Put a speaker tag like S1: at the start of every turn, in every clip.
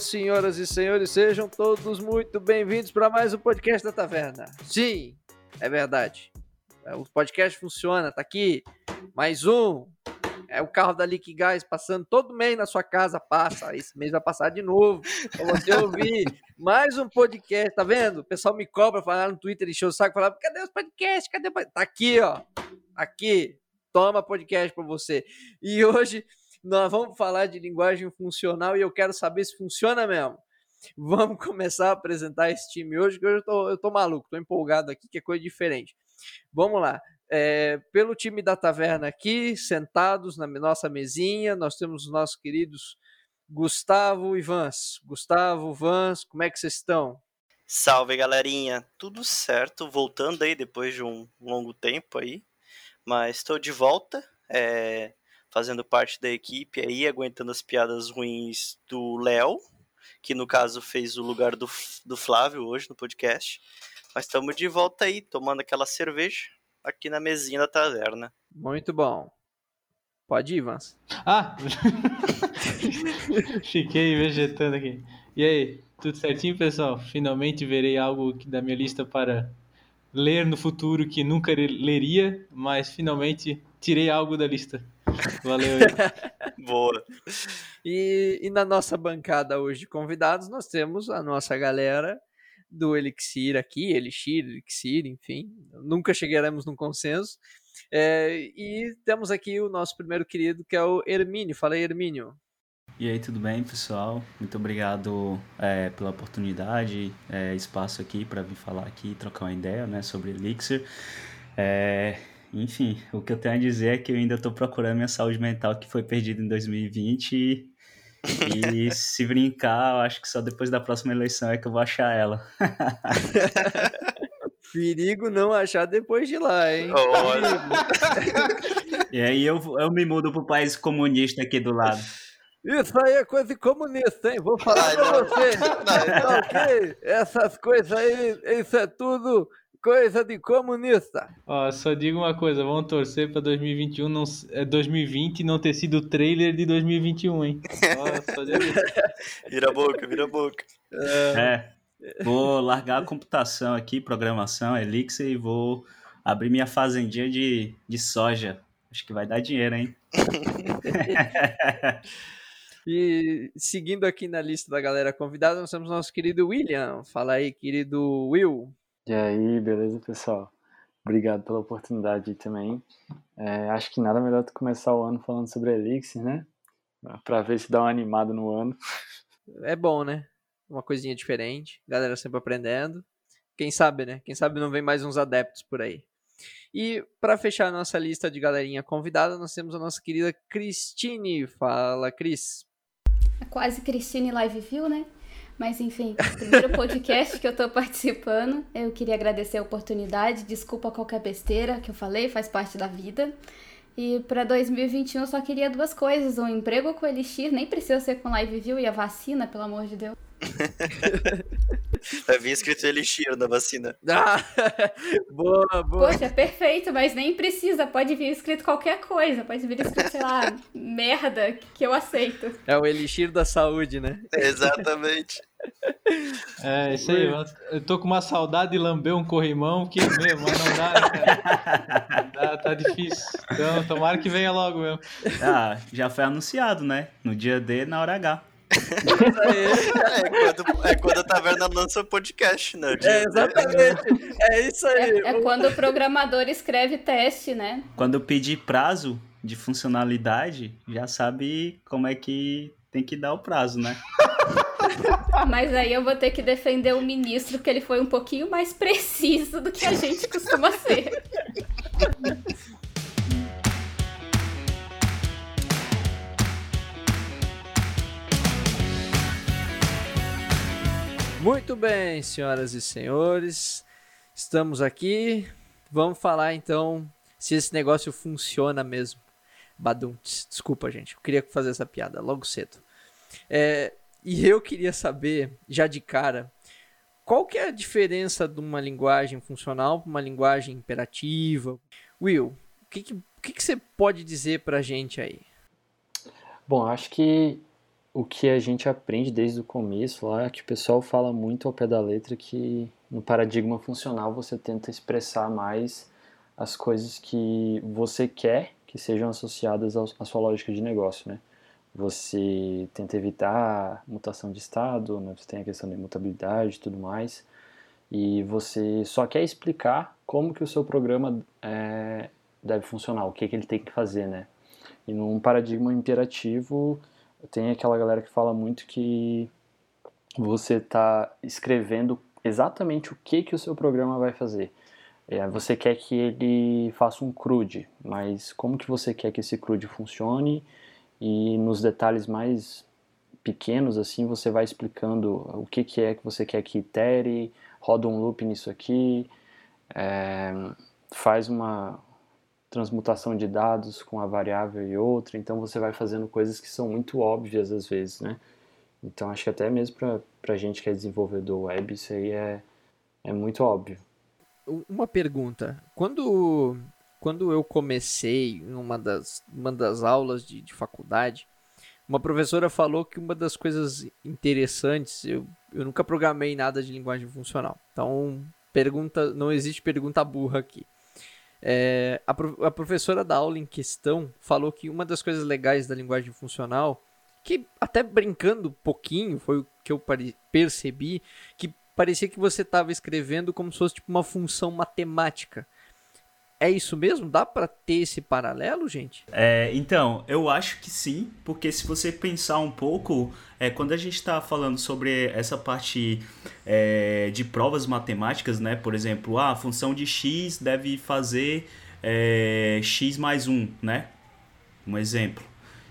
S1: Senhoras e senhores, sejam todos muito bem-vindos para mais um podcast da Taverna. Sim, é verdade. É, o podcast funciona, tá aqui. Mais um. É o carro da Lick Gás passando todo mês na sua casa, passa. Esse mês vai passar de novo. Pra você ouvir mais um podcast, tá vendo? O pessoal me cobra, falar no Twitter, encheu o saco, falar, cadê os podcasts? Cadê? Tá aqui, ó. Aqui. Toma podcast pra você. E hoje nós vamos falar de linguagem funcional e eu quero saber se funciona mesmo. Vamos começar a apresentar esse time hoje, que hoje eu tô, eu tô maluco, tô empolgado aqui, que é coisa diferente. Vamos lá. É, pelo time da taverna aqui, sentados na nossa mesinha, nós temos os nossos queridos Gustavo e Vans. Gustavo, Vans, como é que vocês estão?
S2: Salve galerinha, tudo certo, voltando aí depois de um longo tempo aí, mas estou de volta, é, fazendo parte da equipe aí, aguentando as piadas ruins do Léo, que no caso fez o lugar do, do Flávio hoje no podcast. Mas estamos de volta aí, tomando aquela cerveja aqui na mesinha da taverna.
S1: Muito bom. Pode ir, Vans.
S3: Ah! Fiquei vegetando aqui. E aí, tudo certinho, pessoal? Finalmente verei algo da minha lista para ler no futuro que nunca leria, mas finalmente tirei algo da lista. Valeu.
S2: Boa.
S1: E, e na nossa bancada hoje de convidados, nós temos a nossa galera do Elixir aqui, Elixir, Elixir, enfim, nunca chegaremos num consenso. É, e temos aqui o nosso primeiro querido, que é o Hermínio. Fala aí, Hermínio.
S4: E aí, tudo bem, pessoal? Muito obrigado é, pela oportunidade, é, espaço aqui para vir falar aqui, trocar uma ideia né, sobre Elixir. É, enfim, o que eu tenho a dizer é que eu ainda estou procurando minha saúde mental que foi perdida em 2020 e, e se brincar, eu acho que só depois da próxima eleição é que eu vou achar ela.
S1: Perigo não achar depois de lá, hein?
S4: e aí eu, eu me mudo pro país comunista aqui do lado.
S1: Isso aí é coisa de comunista, hein? Vou falar pra você. Tá ok? Essas coisas aí, isso é tudo coisa de comunista.
S3: Ó, só digo uma coisa, vamos torcer pra 2021 não, é 2020 não ter sido o trailer de 2021, hein? Ó,
S2: só digo vira a boca, vira a boca.
S4: É. Vou largar a computação aqui, programação, Elixir, e vou abrir minha fazendinha de, de soja. Acho que vai dar dinheiro, hein?
S1: e seguindo aqui na lista da galera convidada, nós temos nosso querido William. Fala aí, querido Will.
S5: E aí, beleza, pessoal? Obrigado pela oportunidade também. É, acho que nada melhor do que começar o ano falando sobre Elixir, né? Pra ver se dá uma animada no ano.
S1: É bom, né? Uma coisinha diferente, galera sempre aprendendo. Quem sabe, né? Quem sabe não vem mais uns adeptos por aí. E para fechar a nossa lista de galerinha convidada, nós temos a nossa querida Cristine. Fala, Cris.
S6: É quase Cristine Live View, né? Mas enfim, primeiro podcast que eu tô participando. Eu queria agradecer a oportunidade. Desculpa qualquer besteira que eu falei, faz parte da vida. E para 2021 eu só queria duas coisas: um emprego com Elixir, nem precisa ser com Live View, e a vacina, pelo amor de Deus.
S2: Havia escrito Elixir na vacina.
S1: Ah, boa, boa.
S6: Poxa, perfeito, mas nem precisa. Pode vir escrito qualquer coisa. Pode vir escrito, sei lá, merda, que eu aceito.
S1: É o Elixir da saúde, né?
S2: Exatamente.
S3: É, isso aí. Eu tô com uma saudade de lamber um corrimão que, meu, mas não dá, né, cara? Tá, tá difícil. Então, tomara que venha logo mesmo.
S4: Ah, já foi anunciado, né? No dia D, na hora H
S2: é, quando, é quando a taverna lança o podcast, né?
S1: É, exatamente. É isso aí.
S6: É, é, quando o programador escreve teste, né?
S4: Quando pedir prazo de funcionalidade, já sabe como é que tem que dar o prazo, né?
S6: Mas aí eu vou ter que defender o ministro, que ele foi um pouquinho mais preciso do que a gente costuma ser.
S1: Muito bem, senhoras e senhores, estamos aqui. Vamos falar então se esse negócio funciona mesmo. Badum, desculpa, gente, eu queria fazer essa piada logo cedo. É, e eu queria saber, já de cara, qual que é a diferença de uma linguagem funcional para uma linguagem imperativa? Will, o que, que, que, que você pode dizer para a gente aí?
S5: Bom, acho que o que a gente aprende desde o começo lá é que o pessoal fala muito ao pé da letra que no paradigma funcional você tenta expressar mais as coisas que você quer que sejam associadas à sua lógica de negócio, né? Você tenta evitar mutação de estado, né? você tem a questão da imutabilidade e tudo mais, e você só quer explicar como que o seu programa é, deve funcionar, o que, que ele tem que fazer, né? E num paradigma imperativo, tem aquela galera que fala muito que você está escrevendo exatamente o que, que o seu programa vai fazer. É, você quer que ele faça um CRUD, mas como que você quer que esse CRUD funcione e nos detalhes mais pequenos assim você vai explicando o que, que é que você quer que itere, roda um loop nisso aqui, é, faz uma transmutação de dados com a variável e outra, então você vai fazendo coisas que são muito óbvias às vezes, né? Então acho que até mesmo para gente que é desenvolvedor web isso aí é, é muito óbvio.
S1: Uma pergunta, quando, quando eu comecei em uma das, uma das aulas de, de faculdade, uma professora falou que uma das coisas interessantes, eu, eu nunca programei nada de linguagem funcional. Então, pergunta, não existe pergunta burra aqui. É, a, a, professora da aula em questão falou que uma das coisas legais da linguagem funcional, que até brincando um pouquinho, foi o que eu percebi, que parecia que você estava escrevendo como se fosse tipo uma função matemática. É isso mesmo? Dá para ter esse paralelo, gente?
S4: É, então, eu acho que sim, porque se você pensar um pouco, é, quando a gente está falando sobre essa parte é, de provas matemáticas, né? Por exemplo, ah, a função de x deve fazer é, x mais 1, né? Um exemplo.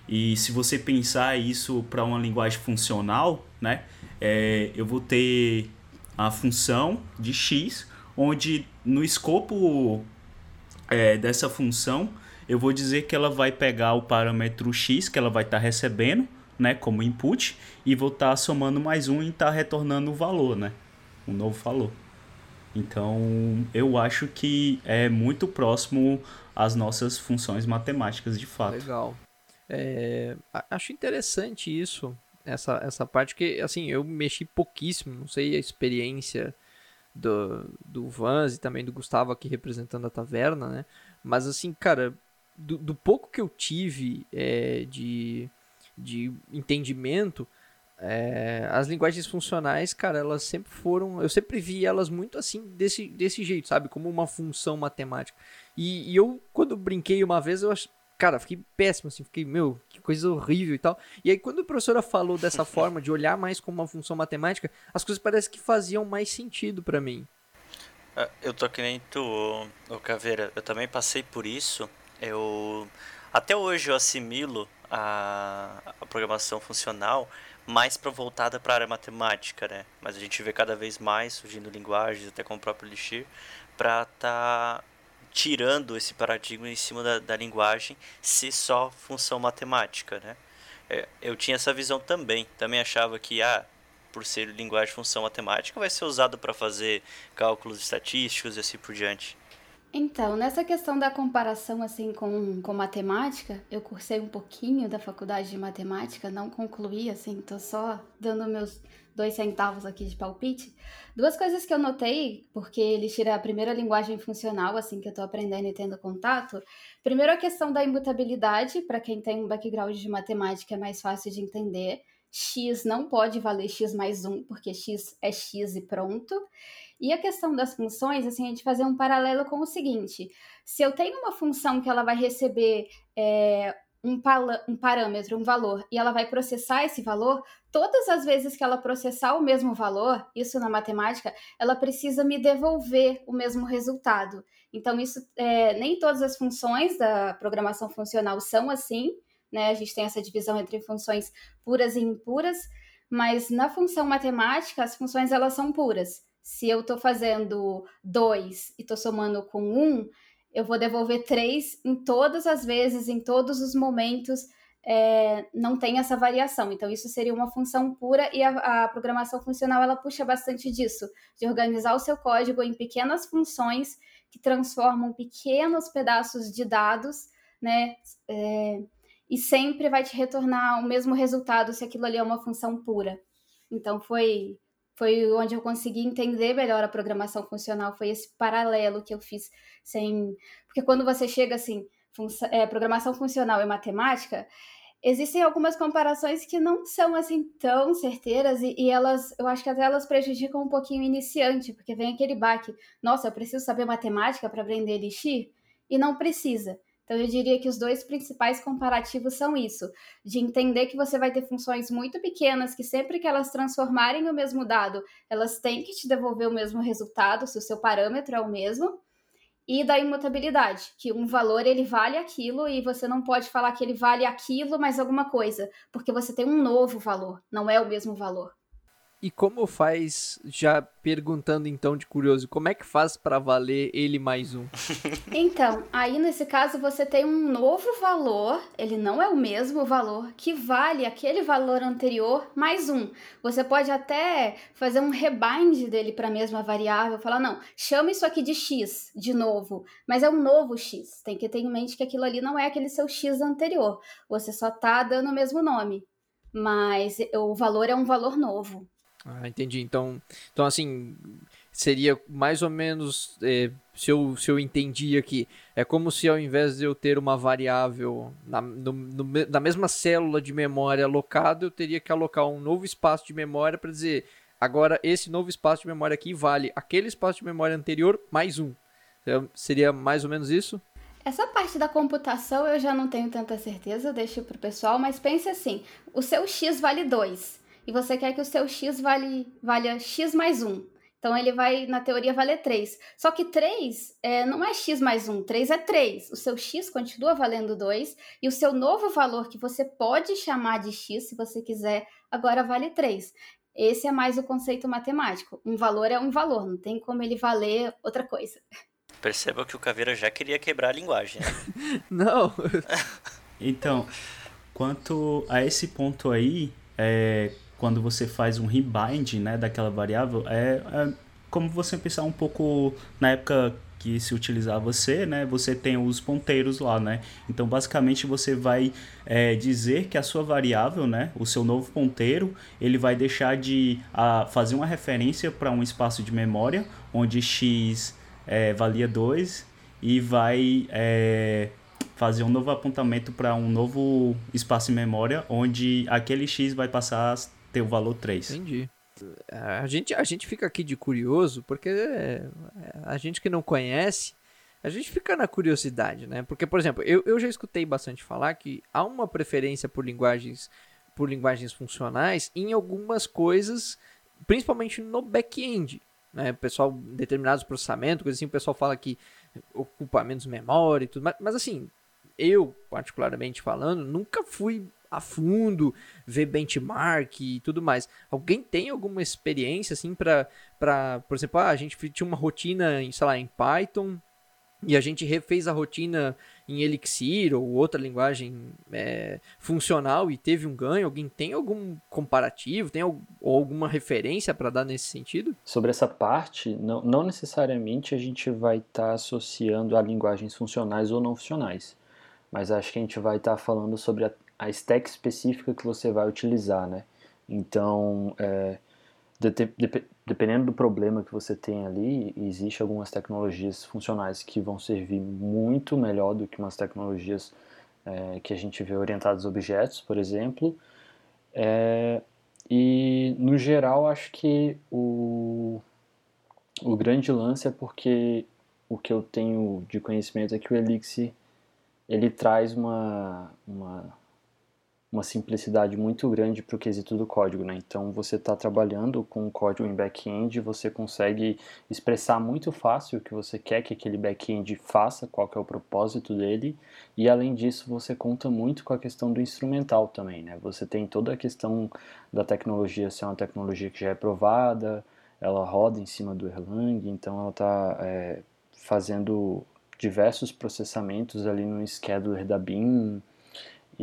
S4: E se você pensar isso para uma linguagem funcional, né? É, eu vou ter a função de x, onde no escopo é, dessa função, eu vou dizer que ela vai pegar o parâmetro x que ela vai estar tá recebendo, né, como input, e vou estar tá somando mais um e estar tá retornando o valor, né, um novo valor. Então, eu acho que é muito próximo às nossas funções matemáticas de fato.
S1: Legal. É, acho interessante isso, essa, essa parte que, assim, eu mexi pouquíssimo, não sei a experiência do, do Vans e também do Gustavo aqui representando a taverna, né? Mas assim, cara, do, do pouco que eu tive é, de, de entendimento, é, as linguagens funcionais, cara, elas sempre foram. Eu sempre vi elas muito assim, desse, desse jeito, sabe? Como uma função matemática. E, e eu, quando brinquei uma vez, eu cara, fiquei péssimo, assim, fiquei, meu, que coisa horrível e tal. E aí, quando a professora falou dessa forma, de olhar mais como uma função matemática, as coisas parecem que faziam mais sentido para mim.
S2: É, eu tô que nem tu, o Caveira, eu também passei por isso. Eu. Até hoje eu assimilo a, a programação funcional mais para voltada para a área matemática, né? Mas a gente vê cada vez mais surgindo linguagens, até como o próprio Elixir, para estar tá tirando esse paradigma em cima da, da linguagem ser só função matemática, né? É, eu tinha essa visão também. Também achava que, ah, por ser linguagem função matemática, vai ser usado para fazer cálculos estatísticos e assim por diante.
S6: Então, nessa questão da comparação assim com, com matemática, eu cursei um pouquinho da faculdade de matemática, não concluí, assim, tô só dando meus dois centavos aqui de palpite. Duas coisas que eu notei, porque ele tira a primeira linguagem funcional, assim, que eu tô aprendendo e tendo contato. Primeiro, a questão da imutabilidade, para quem tem um background de matemática é mais fácil de entender. X não pode valer X mais 1, porque X é X e pronto. E a questão das funções, assim, a gente fazer um paralelo com o seguinte: se eu tenho uma função que ela vai receber é, um, um parâmetro, um valor, e ela vai processar esse valor, todas as vezes que ela processar o mesmo valor, isso na matemática, ela precisa me devolver o mesmo resultado. Então, isso é, nem todas as funções da programação funcional são assim, né? A gente tem essa divisão entre funções puras e impuras, mas na função matemática, as funções elas são puras. Se eu estou fazendo 2 e estou somando com 1, um, eu vou devolver três em todas as vezes, em todos os momentos, é, não tem essa variação. Então, isso seria uma função pura e a, a, programação funcional ela puxa bastante disso, de organizar o seu código em pequenas funções que transformam pequenos pedaços de dados, né? É, e sempre vai te retornar o mesmo resultado se aquilo ali é uma função pura. Então foi foi onde eu consegui entender melhor a programação funcional, foi esse paralelo que eu fiz sem, porque quando você chega assim, é, programação funcional e matemática, existem algumas comparações que não são assim tão certeiras e, e, elas, eu acho que até elas prejudicam um pouquinho o iniciante, porque vem aquele baque, nossa, eu preciso saber matemática para aprender Elixir? E não precisa. Então, eu diria que os dois principais comparativos são isso: de entender que você vai ter funções muito pequenas, que sempre que elas transformarem o mesmo dado, elas têm que te devolver o mesmo resultado, se o seu parâmetro é o mesmo, e da imutabilidade, que um valor ele vale aquilo e você não pode falar que ele vale aquilo mais alguma coisa, porque você tem um novo valor, não é o mesmo valor.
S1: E como faz, já perguntando então de curioso, como é que faz para valer ele mais um?
S6: Então, aí nesse caso você tem um novo valor, ele não é o mesmo valor, que vale aquele valor anterior mais um. Você pode até fazer um rebind dele para a mesma variável, falar, não, chama isso aqui de x de novo, mas é um novo x. Tem que ter em mente que aquilo ali não é aquele seu x anterior, você só está dando o mesmo nome, mas o valor é um valor novo.
S1: Ah, entendi. Então, então assim, seria mais ou menos, é, se, eu, se eu entendi aqui, é como se ao invés de eu ter uma variável na, no, no, na mesma célula de memória alocada, eu teria que alocar um novo espaço de memória para dizer, agora esse novo espaço de memória aqui vale aquele espaço de memória anterior mais um. Então, seria mais ou menos isso?
S6: Essa parte da computação eu já não tenho tanta certeza, deixo para o pessoal, mas pense assim: o seu x vale 2 e você quer que o seu x vale, valha x mais 1. Então ele vai, na teoria, valer 3. Só que 3 é, não é x mais 1, 3 é 3. O seu x continua valendo 2 e o seu novo valor, que você pode chamar de x se você quiser, agora vale 3. Esse é mais o conceito matemático. Um valor é um valor, não tem como ele valer outra coisa.
S2: Perceba que o Caveira já queria quebrar a linguagem.
S1: Né? não.
S4: então, quanto a esse ponto aí, é, quando você faz um rebind né, daquela variável, é, é como você pensar um pouco na época que se utilizava C, né, você tem os ponteiros lá, né? Então, basicamente, você vai é, dizer que a sua variável, né, o seu novo ponteiro, ele vai deixar de a, fazer uma referência para um espaço de memória, onde x é, valia 2, e vai é, fazer um novo apontamento para um novo espaço de memória, onde aquele x vai passar ter o valor 3.
S1: Entendi. A gente, a gente fica aqui de curioso, porque é, a gente que não conhece, a gente fica na curiosidade, né? Porque, por exemplo, eu, eu já escutei bastante falar que há uma preferência por linguagens, por linguagens funcionais em algumas coisas, principalmente no back-end. Né? O pessoal, determinados processamentos, coisa assim, o pessoal fala que ocupa menos memória e tudo mais. Mas assim, eu, particularmente falando, nunca fui a fundo, ver benchmark e tudo mais. Alguém tem alguma experiência assim para por exemplo, ah, a gente tinha uma rotina em, sei lá, em Python e a gente refez a rotina em Elixir ou outra linguagem é, funcional e teve um ganho? Alguém tem algum comparativo? Tem alguma referência para dar nesse sentido?
S5: Sobre essa parte, não, não necessariamente a gente vai estar tá associando a linguagens funcionais ou não funcionais, mas acho que a gente vai estar tá falando sobre a, a stack específica que você vai utilizar, né? Então, é, de, de, dependendo do problema que você tem ali, existe algumas tecnologias funcionais que vão servir muito melhor do que umas tecnologias é, que a gente vê orientadas a objetos, por exemplo. É, e, no geral, acho que o, o grande lance é porque o que eu tenho de conhecimento é que o Elixir ele traz uma, uma uma simplicidade muito grande para o quesito do código, né? Então você está trabalhando com o código em back-end, você consegue expressar muito fácil o que você quer que aquele back-end faça, qual é o propósito dele, e além disso você conta muito com a questão do instrumental também, né? Você tem toda a questão da tecnologia ser uma tecnologia que já é provada, ela roda em cima do Erlang, então ela está é, fazendo diversos processamentos ali no scheduler da BIM,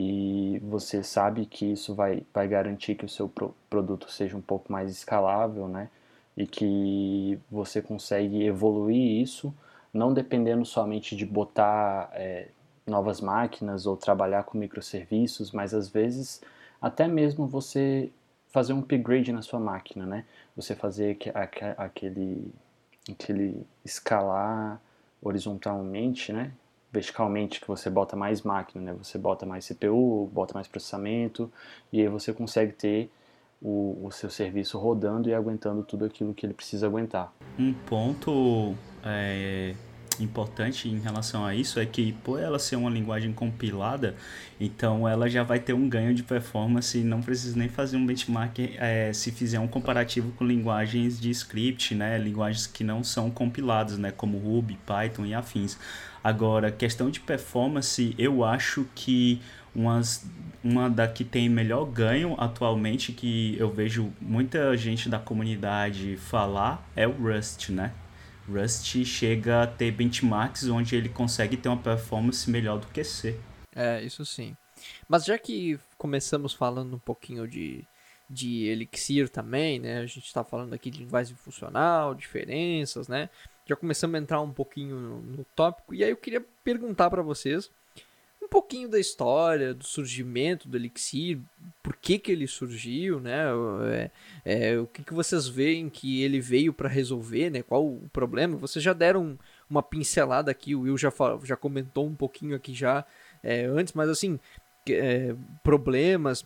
S5: e você sabe que isso vai, vai garantir que o seu pro, produto seja um pouco mais escalável, né? E que você consegue evoluir isso, não dependendo somente de botar é, novas máquinas ou trabalhar com microserviços, mas às vezes até mesmo você fazer um upgrade na sua máquina, né? Você fazer aquele, aquele escalar horizontalmente, né? Verticalmente, que você bota mais máquina, né? Você bota mais CPU, bota mais processamento, e aí você consegue ter o, o seu serviço rodando e aguentando tudo aquilo que ele precisa aguentar.
S4: Um ponto é, importante em relação a isso é que por ela ser uma linguagem compilada, então ela já vai ter um ganho de performance e não precisa nem fazer um benchmark é, se fizer um comparativo com linguagens de script, né, linguagens que não são compiladas, né, como Ruby, Python e afins. Agora, questão de performance, eu acho que umas, uma da que tem melhor ganho atualmente, que eu vejo muita gente da comunidade falar, é o Rust, né? Rust chega a ter benchmarks onde ele consegue ter uma performance melhor do que C.
S1: É, isso sim. Mas já que começamos falando um pouquinho de, de Elixir também, né? A gente está falando aqui de linguagem funcional, diferenças, né? Já começamos a entrar um pouquinho no, no tópico. E aí eu queria perguntar para vocês pouquinho da história, do surgimento do Elixir, por que, que ele surgiu, né? É, é, o que, que vocês veem que ele veio para resolver, né? Qual o problema? Vocês já deram uma pincelada aqui, o Will já, já comentou um pouquinho aqui já é, antes, mas assim, é, problemas,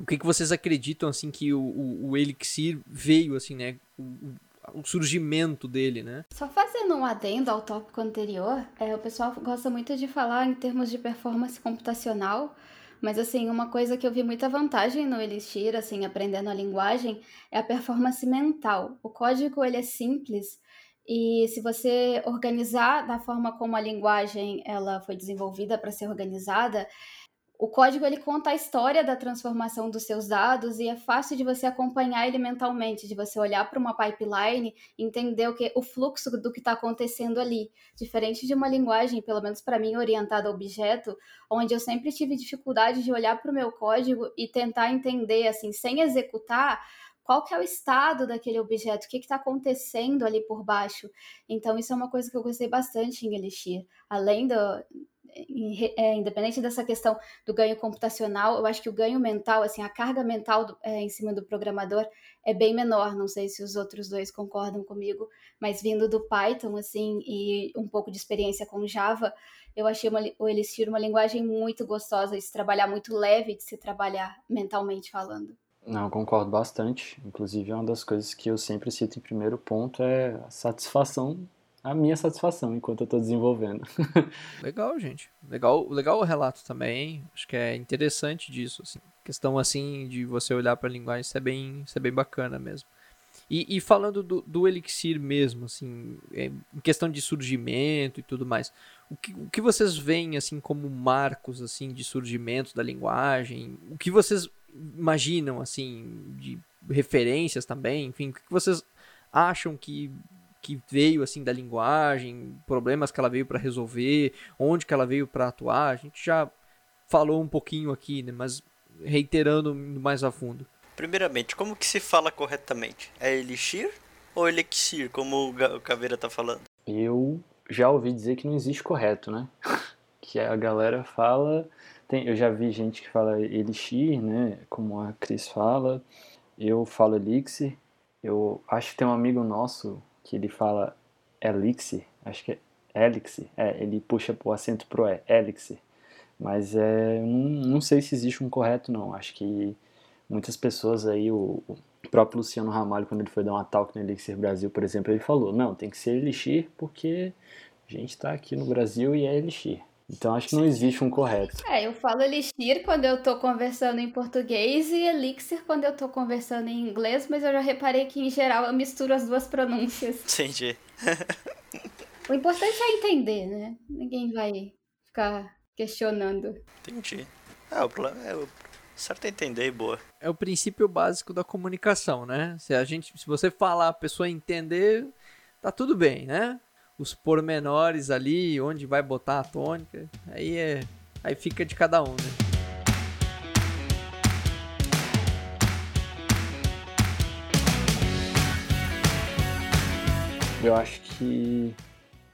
S1: o que, que vocês acreditam assim que o, o, o Elixir veio assim, né? O, o surgimento dele, né?
S6: Só fazendo um adendo ao tópico anterior, é, o pessoal gosta muito de falar em termos de performance computacional, mas assim, uma coisa que eu vi muita vantagem no Elixir, assim, aprendendo a linguagem, é a performance mental. O código ele é simples e se você organizar da forma como a linguagem ela foi desenvolvida para ser organizada, o código ele conta a história da transformação dos seus dados e é fácil de você acompanhar ele mentalmente, de você olhar para uma pipeline entender o que o fluxo do que está acontecendo ali. Diferente de uma linguagem, pelo menos para mim, orientada a objeto, onde eu sempre tive dificuldade de olhar para o meu código e tentar entender, assim, sem executar, qual que é o estado daquele objeto, o que está acontecendo ali por baixo. Então, isso é uma coisa que eu gostei bastante em Elixir. Além do, é, independente dessa questão do ganho computacional, eu acho que o ganho mental, assim, a carga mental do, é, em cima do programador é bem menor. Não sei se os outros dois concordam comigo, mas vindo do Python, assim, e um pouco de experiência com Java, eu achei uma, o Elixir uma linguagem muito gostosa de se trabalhar, muito leve de se trabalhar mentalmente falando.
S5: Não, concordo bastante. Inclusive, uma das coisas que eu sempre cito em primeiro ponto é a satisfação a minha satisfação enquanto eu estou desenvolvendo.
S1: legal, gente. Legal, legal o relato também. Acho que é interessante disso, assim. Questão assim de você olhar para a linguagem, isso é bem, isso é bem bacana mesmo. E, e falando do, do, Elixir mesmo, assim, é, em questão de surgimento e tudo mais, o que, o que vocês veem assim como marcos assim de surgimento da linguagem? O que vocês imaginam assim de referências também? Enfim, o que vocês acham que que veio assim da linguagem, problemas que ela veio para resolver, onde que ela veio para atuar. A gente já falou um pouquinho aqui, né, mas reiterando mais a fundo.
S2: Primeiramente, como que se fala corretamente? É elixir ou elixir, como o Caveira tá falando?
S5: Eu já ouvi dizer que não existe correto, né? que a galera fala, tem, eu já vi gente que fala elixir, né, como a Cris fala. Eu falo elixir. Eu acho que tem um amigo nosso que ele fala elixir, acho que é elixir, é, ele puxa o acento pro E, elixir. Mas é, não, não sei se existe um correto não, acho que muitas pessoas aí, o, o próprio Luciano Ramalho, quando ele foi dar uma talk no Elixir Brasil, por exemplo, ele falou, não, tem que ser Elixir porque a gente está aqui no Brasil e é Elixir. Então acho que não existe um correto.
S6: É, eu falo elixir quando eu tô conversando em português e elixir quando eu tô conversando em inglês, mas eu já reparei que em geral eu misturo as duas pronúncias.
S2: Entendi.
S6: o importante é entender, né? Ninguém vai ficar questionando.
S2: Entendi. É, o plano é o certo é entender e boa.
S1: É o princípio básico da comunicação, né? Se a gente, se você falar, a pessoa entender, tá tudo bem, né? Os pormenores ali, onde vai botar a tônica, aí é aí fica de cada um, né?
S5: Eu acho que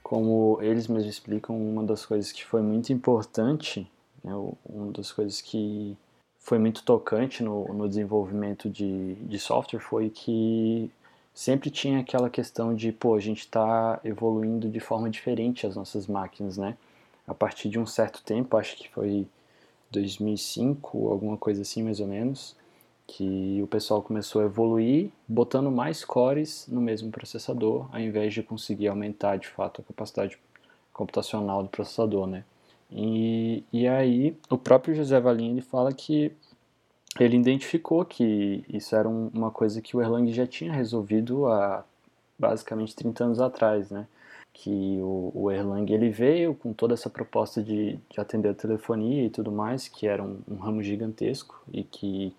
S5: como eles mesmos explicam, uma das coisas que foi muito importante, né, uma das coisas que foi muito tocante no, no desenvolvimento de, de software foi que sempre tinha aquela questão de, pô, a gente está evoluindo de forma diferente as nossas máquinas, né? A partir de um certo tempo, acho que foi 2005, alguma coisa assim mais ou menos, que o pessoal começou a evoluir, botando mais cores no mesmo processador, ao invés de conseguir aumentar de fato a capacidade computacional do processador, né? E, e aí o próprio José Valim ele fala que ele identificou que isso era um, uma coisa que o Erlang já tinha resolvido há basicamente 30 anos atrás, né? Que o, o Erlang ele veio com toda essa proposta de, de atender a telefonia e tudo mais, que era um, um ramo gigantesco e que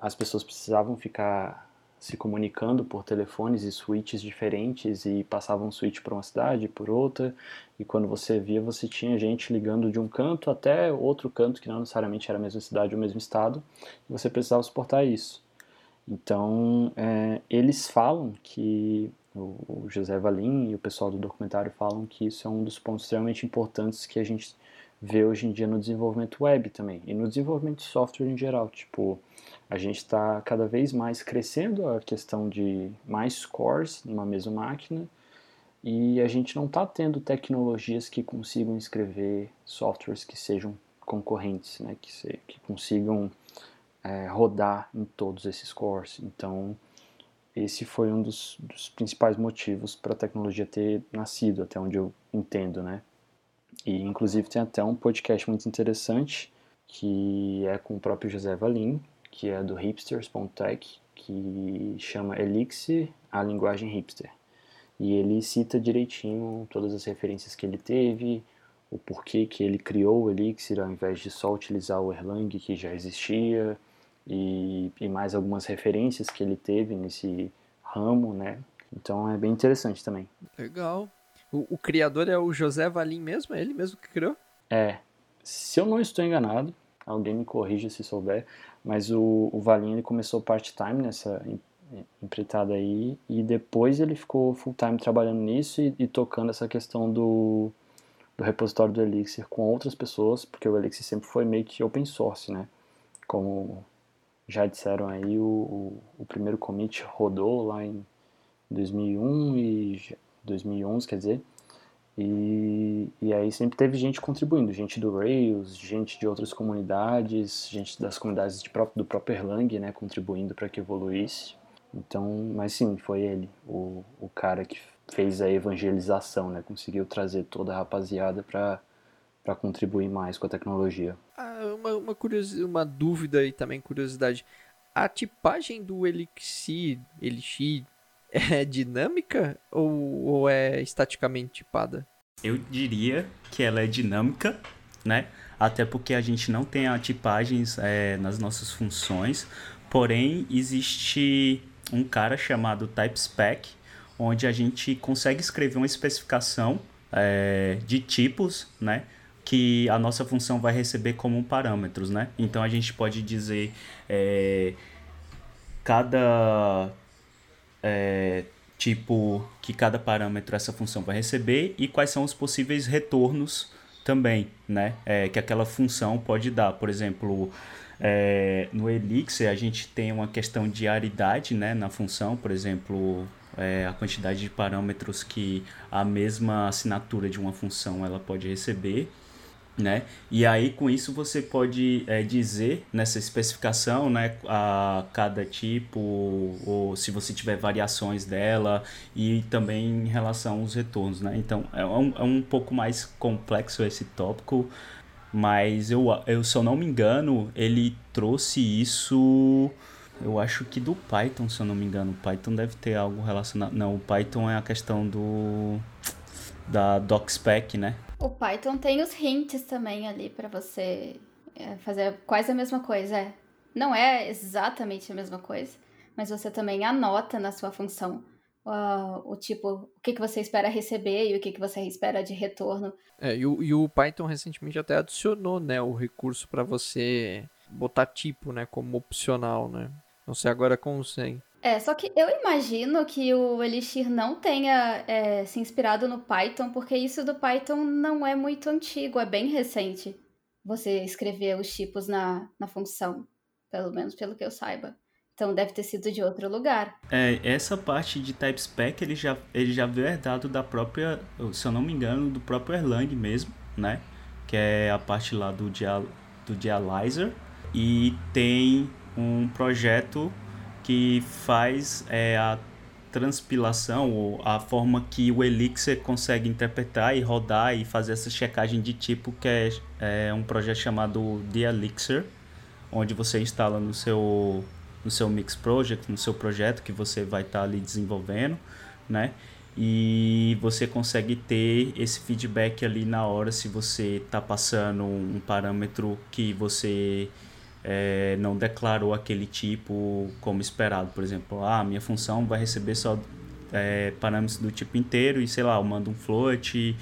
S5: as pessoas precisavam ficar se comunicando por telefones e switches diferentes e passavam um switch para uma cidade, por outra, e quando você via, você tinha gente ligando de um canto até outro canto, que não necessariamente era a mesma cidade ou o mesmo estado, e você precisava suportar isso. Então, é, eles falam que, o José Valim e o pessoal do documentário falam que isso é um dos pontos extremamente importantes que a gente vê hoje em dia no desenvolvimento web também, e no desenvolvimento de software em geral, tipo a gente está cada vez mais crescendo a questão de mais cores numa mesma máquina e a gente não está tendo tecnologias que consigam escrever softwares que sejam concorrentes, né, que, se, que consigam é, rodar em todos esses cores. Então, esse foi um dos, dos principais motivos para a tecnologia ter nascido, até onde eu entendo, né. E, inclusive, tem até um podcast muito interessante que é com o próprio José Valim, que é do hipsters.tech, que chama Elixir, a linguagem hipster. E ele cita direitinho todas as referências que ele teve, o porquê que ele criou o Elixir ao invés de só utilizar o Erlang que já existia, e, e mais algumas referências que ele teve nesse ramo, né? Então é bem interessante também.
S1: Legal. O, o criador é o José Valim mesmo? É ele mesmo que criou?
S5: É. Se eu não estou enganado, alguém me corrija se souber, mas o, o Valim ele começou part-time nessa empreitada aí e depois ele ficou full-time trabalhando nisso e, e, tocando essa questão do, do repositório do Elixir com outras pessoas, porque o Elixir sempre foi meio que open source, né? Como já disseram aí, o, o, o primeiro commit rodou lá em 2001 e 2011, quer dizer, e, e aí sempre teve gente contribuindo, gente do Rails, gente de outras comunidades, gente das comunidades de próprio, do próprio Erlang, né, contribuindo para que evoluísse. Então, mas sim, foi ele, o, o cara que fez a evangelização, né, conseguiu trazer toda a rapaziada para para contribuir mais com a tecnologia.
S1: Ah, uma, uma, curiosidade, uma dúvida e também curiosidade. A tipagem do Elixir, Elixir é dinâmica ou, ou é estaticamente tipada?
S4: Eu diria que ela é dinâmica, né? Até porque a gente não tem tipagens é, nas nossas funções, porém existe um cara chamado TypeSpec, onde a gente consegue escrever uma especificação é, de tipos, né? Que a nossa função vai receber como parâmetros, né? Então a gente pode dizer é, cada é, tipo que cada parâmetro essa função vai receber e quais são os possíveis retornos também, né? É, que aquela função pode dar. Por exemplo, é, no Elixir a gente tem uma questão de aridade né, na função, por exemplo, é, a quantidade de parâmetros que a mesma assinatura de uma função ela pode receber né? E aí com isso você pode é, dizer nessa especificação, né, a cada tipo ou se você tiver variações dela e também em relação aos retornos, né? Então é um, é um pouco mais complexo esse tópico, mas eu, eu se eu não me engano ele trouxe isso eu acho que do Python, se eu não me engano. O Python deve ter algo relacionado. Não, o Python é a questão do da docspec, né?
S6: O Python tem os hints também ali para você é, fazer quase a mesma coisa. É. Não é exatamente a mesma coisa, mas você também anota na sua função uh, o tipo, o que, que você espera receber e o que, que você espera de retorno.
S1: É, e, o, e o Python recentemente até adicionou né, o recurso para você botar tipo né, como opcional, né? Não sei agora com o 100.
S6: É, só que eu imagino que o Elixir não tenha é, se inspirado no Python, porque isso do Python não é muito antigo, é bem recente. Você escrever os tipos na, na função, pelo menos pelo que eu saiba. Então deve ter sido de outro lugar.
S4: É, essa parte de TypeSpec ele já, ele já veio herdado da própria, se eu não me engano, do próprio Erlang mesmo, né? Que é a parte lá do, dia, do Dialyzer. E tem um projeto que faz é, a transpilação ou a forma que o Elixir consegue interpretar e rodar e fazer essa checagem de tipo que é, é um projeto chamado The Elixir, onde você instala no seu no seu Mix Project, no seu projeto que você vai estar tá ali desenvolvendo, né? E você consegue ter esse feedback ali na hora se você está passando um parâmetro que você é, não declarou aquele tipo como esperado. Por exemplo, ah, minha função vai receber só é, parâmetros do tipo inteiro e sei lá, eu mando um float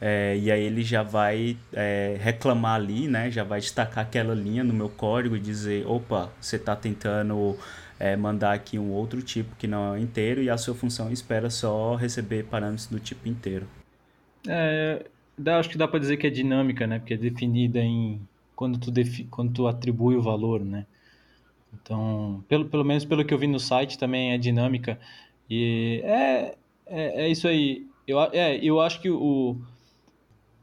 S4: é, e aí ele já vai é, reclamar ali, né? Já vai destacar aquela linha no meu código e dizer, opa, você está tentando é, mandar aqui um outro tipo que não é inteiro e a sua função espera só receber parâmetros do tipo inteiro.
S3: É, dá, acho que dá para dizer que é dinâmica, né? Porque é definida em quando tu, defi, quando tu atribui o valor, né? Então, pelo, pelo menos pelo que eu vi no site também é dinâmica e é, é, é isso aí. Eu, é, eu acho que o,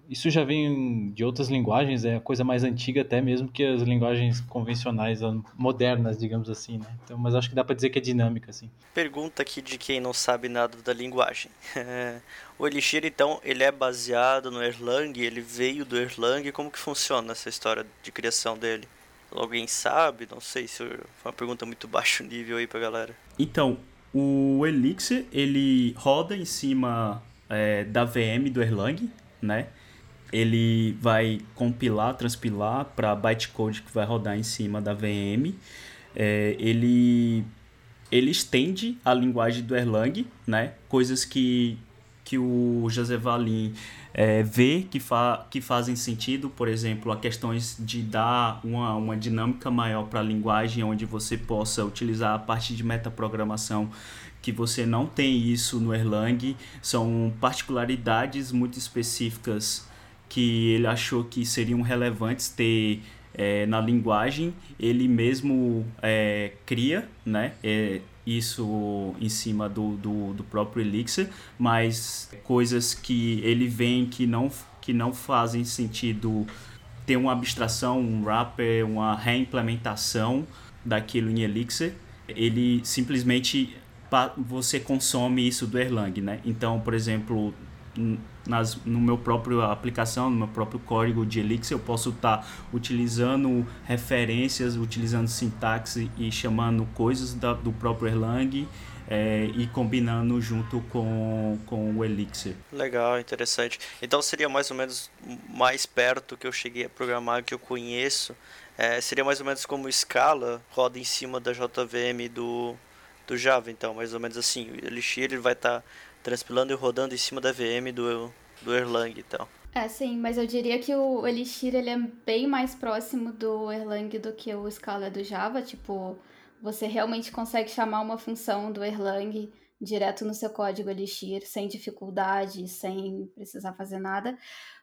S3: isso já vem de outras linguagens, é a coisa mais antiga até mesmo que as linguagens convencionais, modernas, digamos assim, né? Então, mas acho que dá para dizer que é dinâmica, assim.
S2: Pergunta aqui de quem não sabe nada da linguagem. o Elixir, então, ele é baseado no Erlang, ele veio do Erlang, como que funciona essa história de criação dele? Alguém sabe? Não sei se foi uma pergunta muito baixo nível aí pra galera.
S4: Então, o Elixir, ele roda em cima é, da VM do Erlang, né? Ele vai compilar, transpilar para bytecode que vai rodar em cima da VM. É, ele, ele estende a linguagem do Erlang, né? Coisas que, que o José Valim é, vê que, fa que fazem sentido, por exemplo, a questões de dar uma, uma dinâmica maior para a linguagem, onde você possa utilizar a parte de metaprogramação que você não tem isso no Erlang, são particularidades muito específicas que ele achou que seriam relevantes ter é, na linguagem, ele mesmo é, cria, né? É, isso em cima do, do, do, próprio Elixir, mas coisas que ele vê que não, que não fazem sentido ter uma abstração, um wrapper, uma reimplementação daquilo em Elixir, ele simplesmente você consome isso do Erlang, né? Então, por exemplo, nas, no meu próprio aplicação, no meu próprio código de Elixir, eu posso estar tá utilizando referências, utilizando sintaxe e chamando coisas da, do próprio Erlang é, e combinando junto com, com o Elixir.
S2: Legal, interessante. Então seria mais ou menos mais perto que eu cheguei a programar, que eu conheço, é, seria mais ou menos como Scala roda em cima da JVM do, do Java, então, mais ou menos assim. O Elixir ele vai estar tá transpilando e rodando em cima da VM do, do Erlang e tal.
S6: É, sim, mas eu diria que o Elixir ele é bem mais próximo do Erlang do que o Scala do Java. Tipo, você realmente consegue chamar uma função do Erlang direto no seu código Elixir, sem dificuldade, sem precisar fazer nada.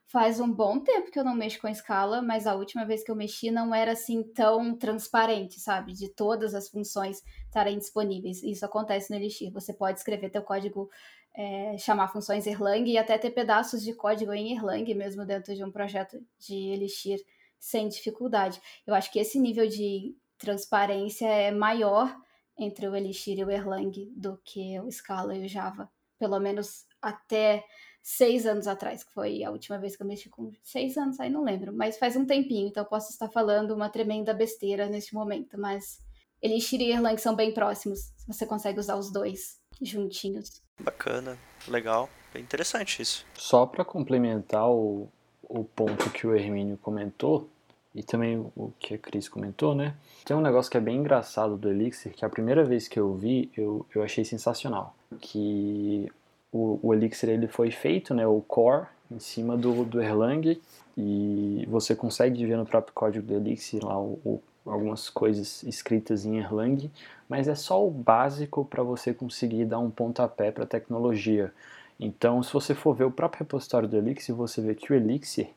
S6: Faz um bom tempo que eu não mexo com Scala, mas a última vez que eu mexi não era assim tão transparente, sabe? De todas as funções estarem disponíveis. Isso acontece no Elixir. Você pode escrever teu código é, chamar funções Erlang e até ter pedaços de código em Erlang mesmo dentro de um projeto de Elixir sem dificuldade. Eu acho que esse nível de transparência é maior entre o Elixir e o Erlang do que o Scala e o Java. Pelo menos até seis anos atrás, que foi a última vez que eu mexi com seis anos, aí não lembro, mas faz um tempinho, então posso estar falando uma tremenda besteira neste momento, mas Elixir e Erlang são bem próximos, você consegue usar os dois juntinhos.
S2: Bacana, legal, bem interessante isso.
S5: Só para complementar o, o ponto que o Hermínio comentou, e também o que a Cris comentou, né? Tem um negócio que é bem engraçado do Elixir, que a primeira vez que eu vi, eu, eu achei sensacional. Que o, o Elixir ele foi feito, né, o core, em cima do, do Erlang, e você consegue ver no próprio código do Elixir lá o, o algumas coisas escritas em Erlang, mas é só o básico para você conseguir dar um pontapé para a tecnologia. Então, se você for ver o próprio repositório do Elixir, você vê que o Elixir,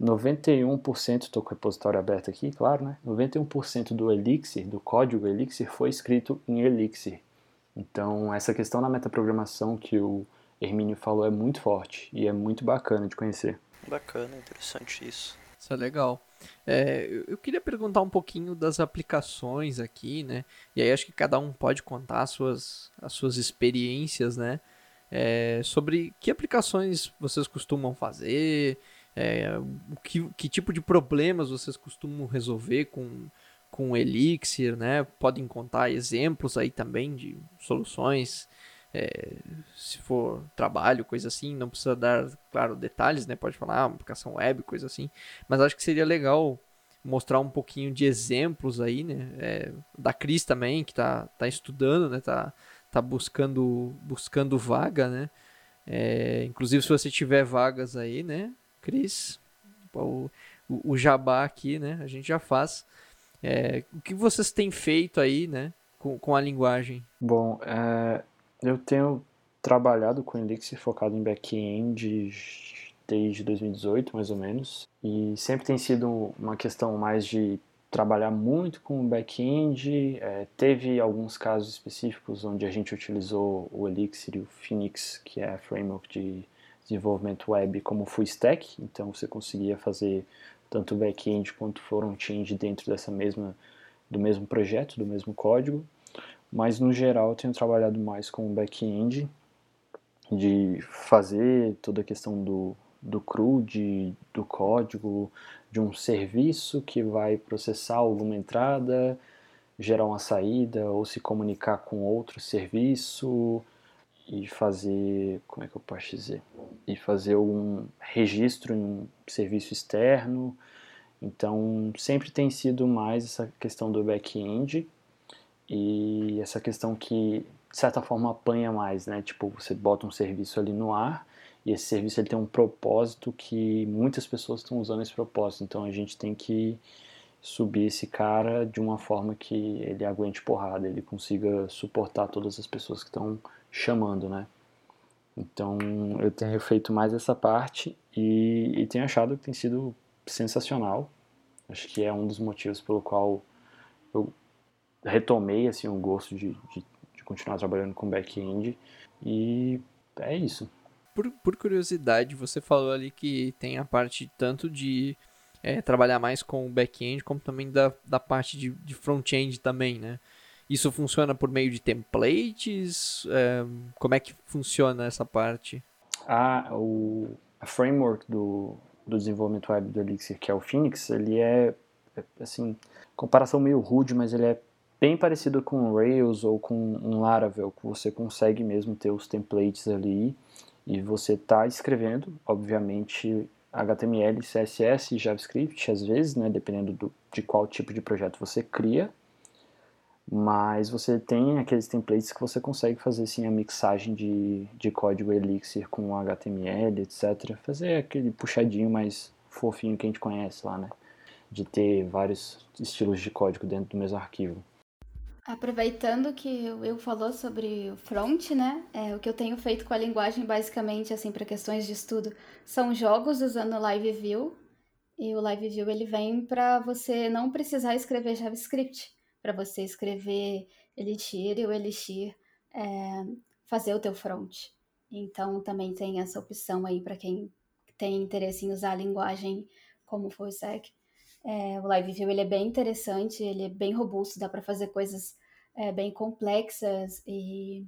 S5: 91%, estou com o repositório aberto aqui, claro, né? 91% do Elixir, do código Elixir, foi escrito em Elixir. Então, essa questão da metaprogramação que o Hermínio falou é muito forte e é muito bacana de conhecer.
S2: Bacana, interessante isso.
S1: Isso é legal. É, eu queria perguntar um pouquinho das aplicações aqui, né? E aí acho que cada um pode contar as suas, as suas experiências, né? É, sobre que aplicações vocês costumam fazer, é, que, que tipo de problemas vocês costumam resolver com, com Elixir, né? Podem contar exemplos aí também de soluções é, se for trabalho, coisa assim, não precisa dar, claro, detalhes, né? Pode falar, ah, aplicação web, coisa assim. Mas acho que seria legal mostrar um pouquinho de exemplos aí, né? É, da Cris também, que tá, tá estudando, né? Tá, tá buscando, buscando vaga, né? É, inclusive, se você tiver vagas aí, né, Cris? O, o, o, jabá aqui, né? A gente já faz. É, o que vocês têm feito aí, né? Com, com a linguagem?
S5: Bom, é, eu tenho trabalhado com Elixir focado em back-end desde 2018, mais ou menos, e sempre tem sido uma questão mais de trabalhar muito com back-end. É, teve alguns casos específicos onde a gente utilizou o Elixir e o Phoenix, que é a framework de desenvolvimento web, como full stack, então você conseguia fazer tanto back-end quanto front-end dentro dessa mesma do mesmo projeto, do mesmo código mas no geral eu tenho trabalhado mais com back-end, de fazer toda a questão do, do CRUD, do código, de um serviço que vai processar alguma entrada, gerar uma saída ou se comunicar com outro serviço e fazer, como é que eu posso dizer? E fazer um registro em um serviço externo. Então, sempre tem sido mais essa questão do back-end e essa questão que de certa forma apanha mais, né? Tipo, você bota um serviço ali no ar e esse serviço ele tem um propósito que muitas pessoas estão usando esse propósito. Então a gente tem que subir esse cara de uma forma que ele aguente porrada, ele consiga suportar todas as pessoas que estão chamando, né? Então eu tenho feito mais essa parte e, e tenho achado que tem sido sensacional. Acho que é um dos motivos pelo qual eu retomei assim o gosto de, de, de continuar trabalhando com back-end e é isso.
S1: Por, por, curiosidade, você falou ali que tem a parte tanto de é, trabalhar mais com o back-end, como também da, da parte de, de front-end também, né? Isso funciona por meio de templates? É, como é que funciona essa parte?
S5: Ah, o a framework do, do desenvolvimento web do Elixir, que é o Phoenix, ele é, é assim, comparação meio rude, mas ele é bem parecido com Rails ou com um Laravel, que você consegue mesmo ter os templates ali e você está escrevendo, obviamente, HTML, CSS e JavaScript, às vezes, né, dependendo do, de qual tipo de projeto você cria, mas você tem aqueles templates que você consegue fazer sim a mixagem de, de código Elixir com HTML, etc. Fazer aquele puxadinho mais fofinho que a gente conhece lá, né? De ter vários estilos de código dentro do mesmo arquivo.
S6: Aproveitando que o Will falou sobre o front, né? É, o que eu tenho feito com a linguagem, basicamente, assim, para questões de estudo, são jogos usando Live View. E o Live View ele vem para você não precisar escrever JavaScript, para você escrever Elixir e o Elixir é, fazer o teu front. Então também tem essa opção aí para quem tem interesse em usar a linguagem como full stack. É, o Live View ele é bem interessante, ele é bem robusto, dá para fazer coisas é, bem complexas e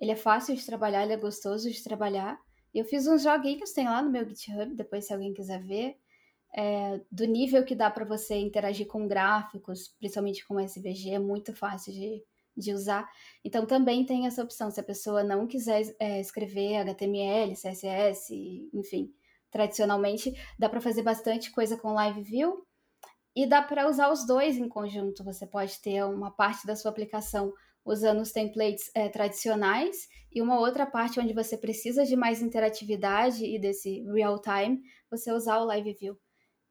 S6: ele é fácil de trabalhar, ele é gostoso de trabalhar. Eu fiz uns joguinhos, tem lá no meu GitHub, depois se alguém quiser ver, é, do nível que dá para você interagir com gráficos, principalmente com SVG, é muito fácil de, de usar. Então também tem essa opção, se a pessoa não quiser é, escrever HTML, CSS, enfim, tradicionalmente, dá para fazer bastante coisa com Live View e dá para usar os dois em conjunto. Você pode ter uma parte da sua aplicação usando os templates é, tradicionais e uma outra parte onde você precisa de mais interatividade e desse real time, você usar o Live View.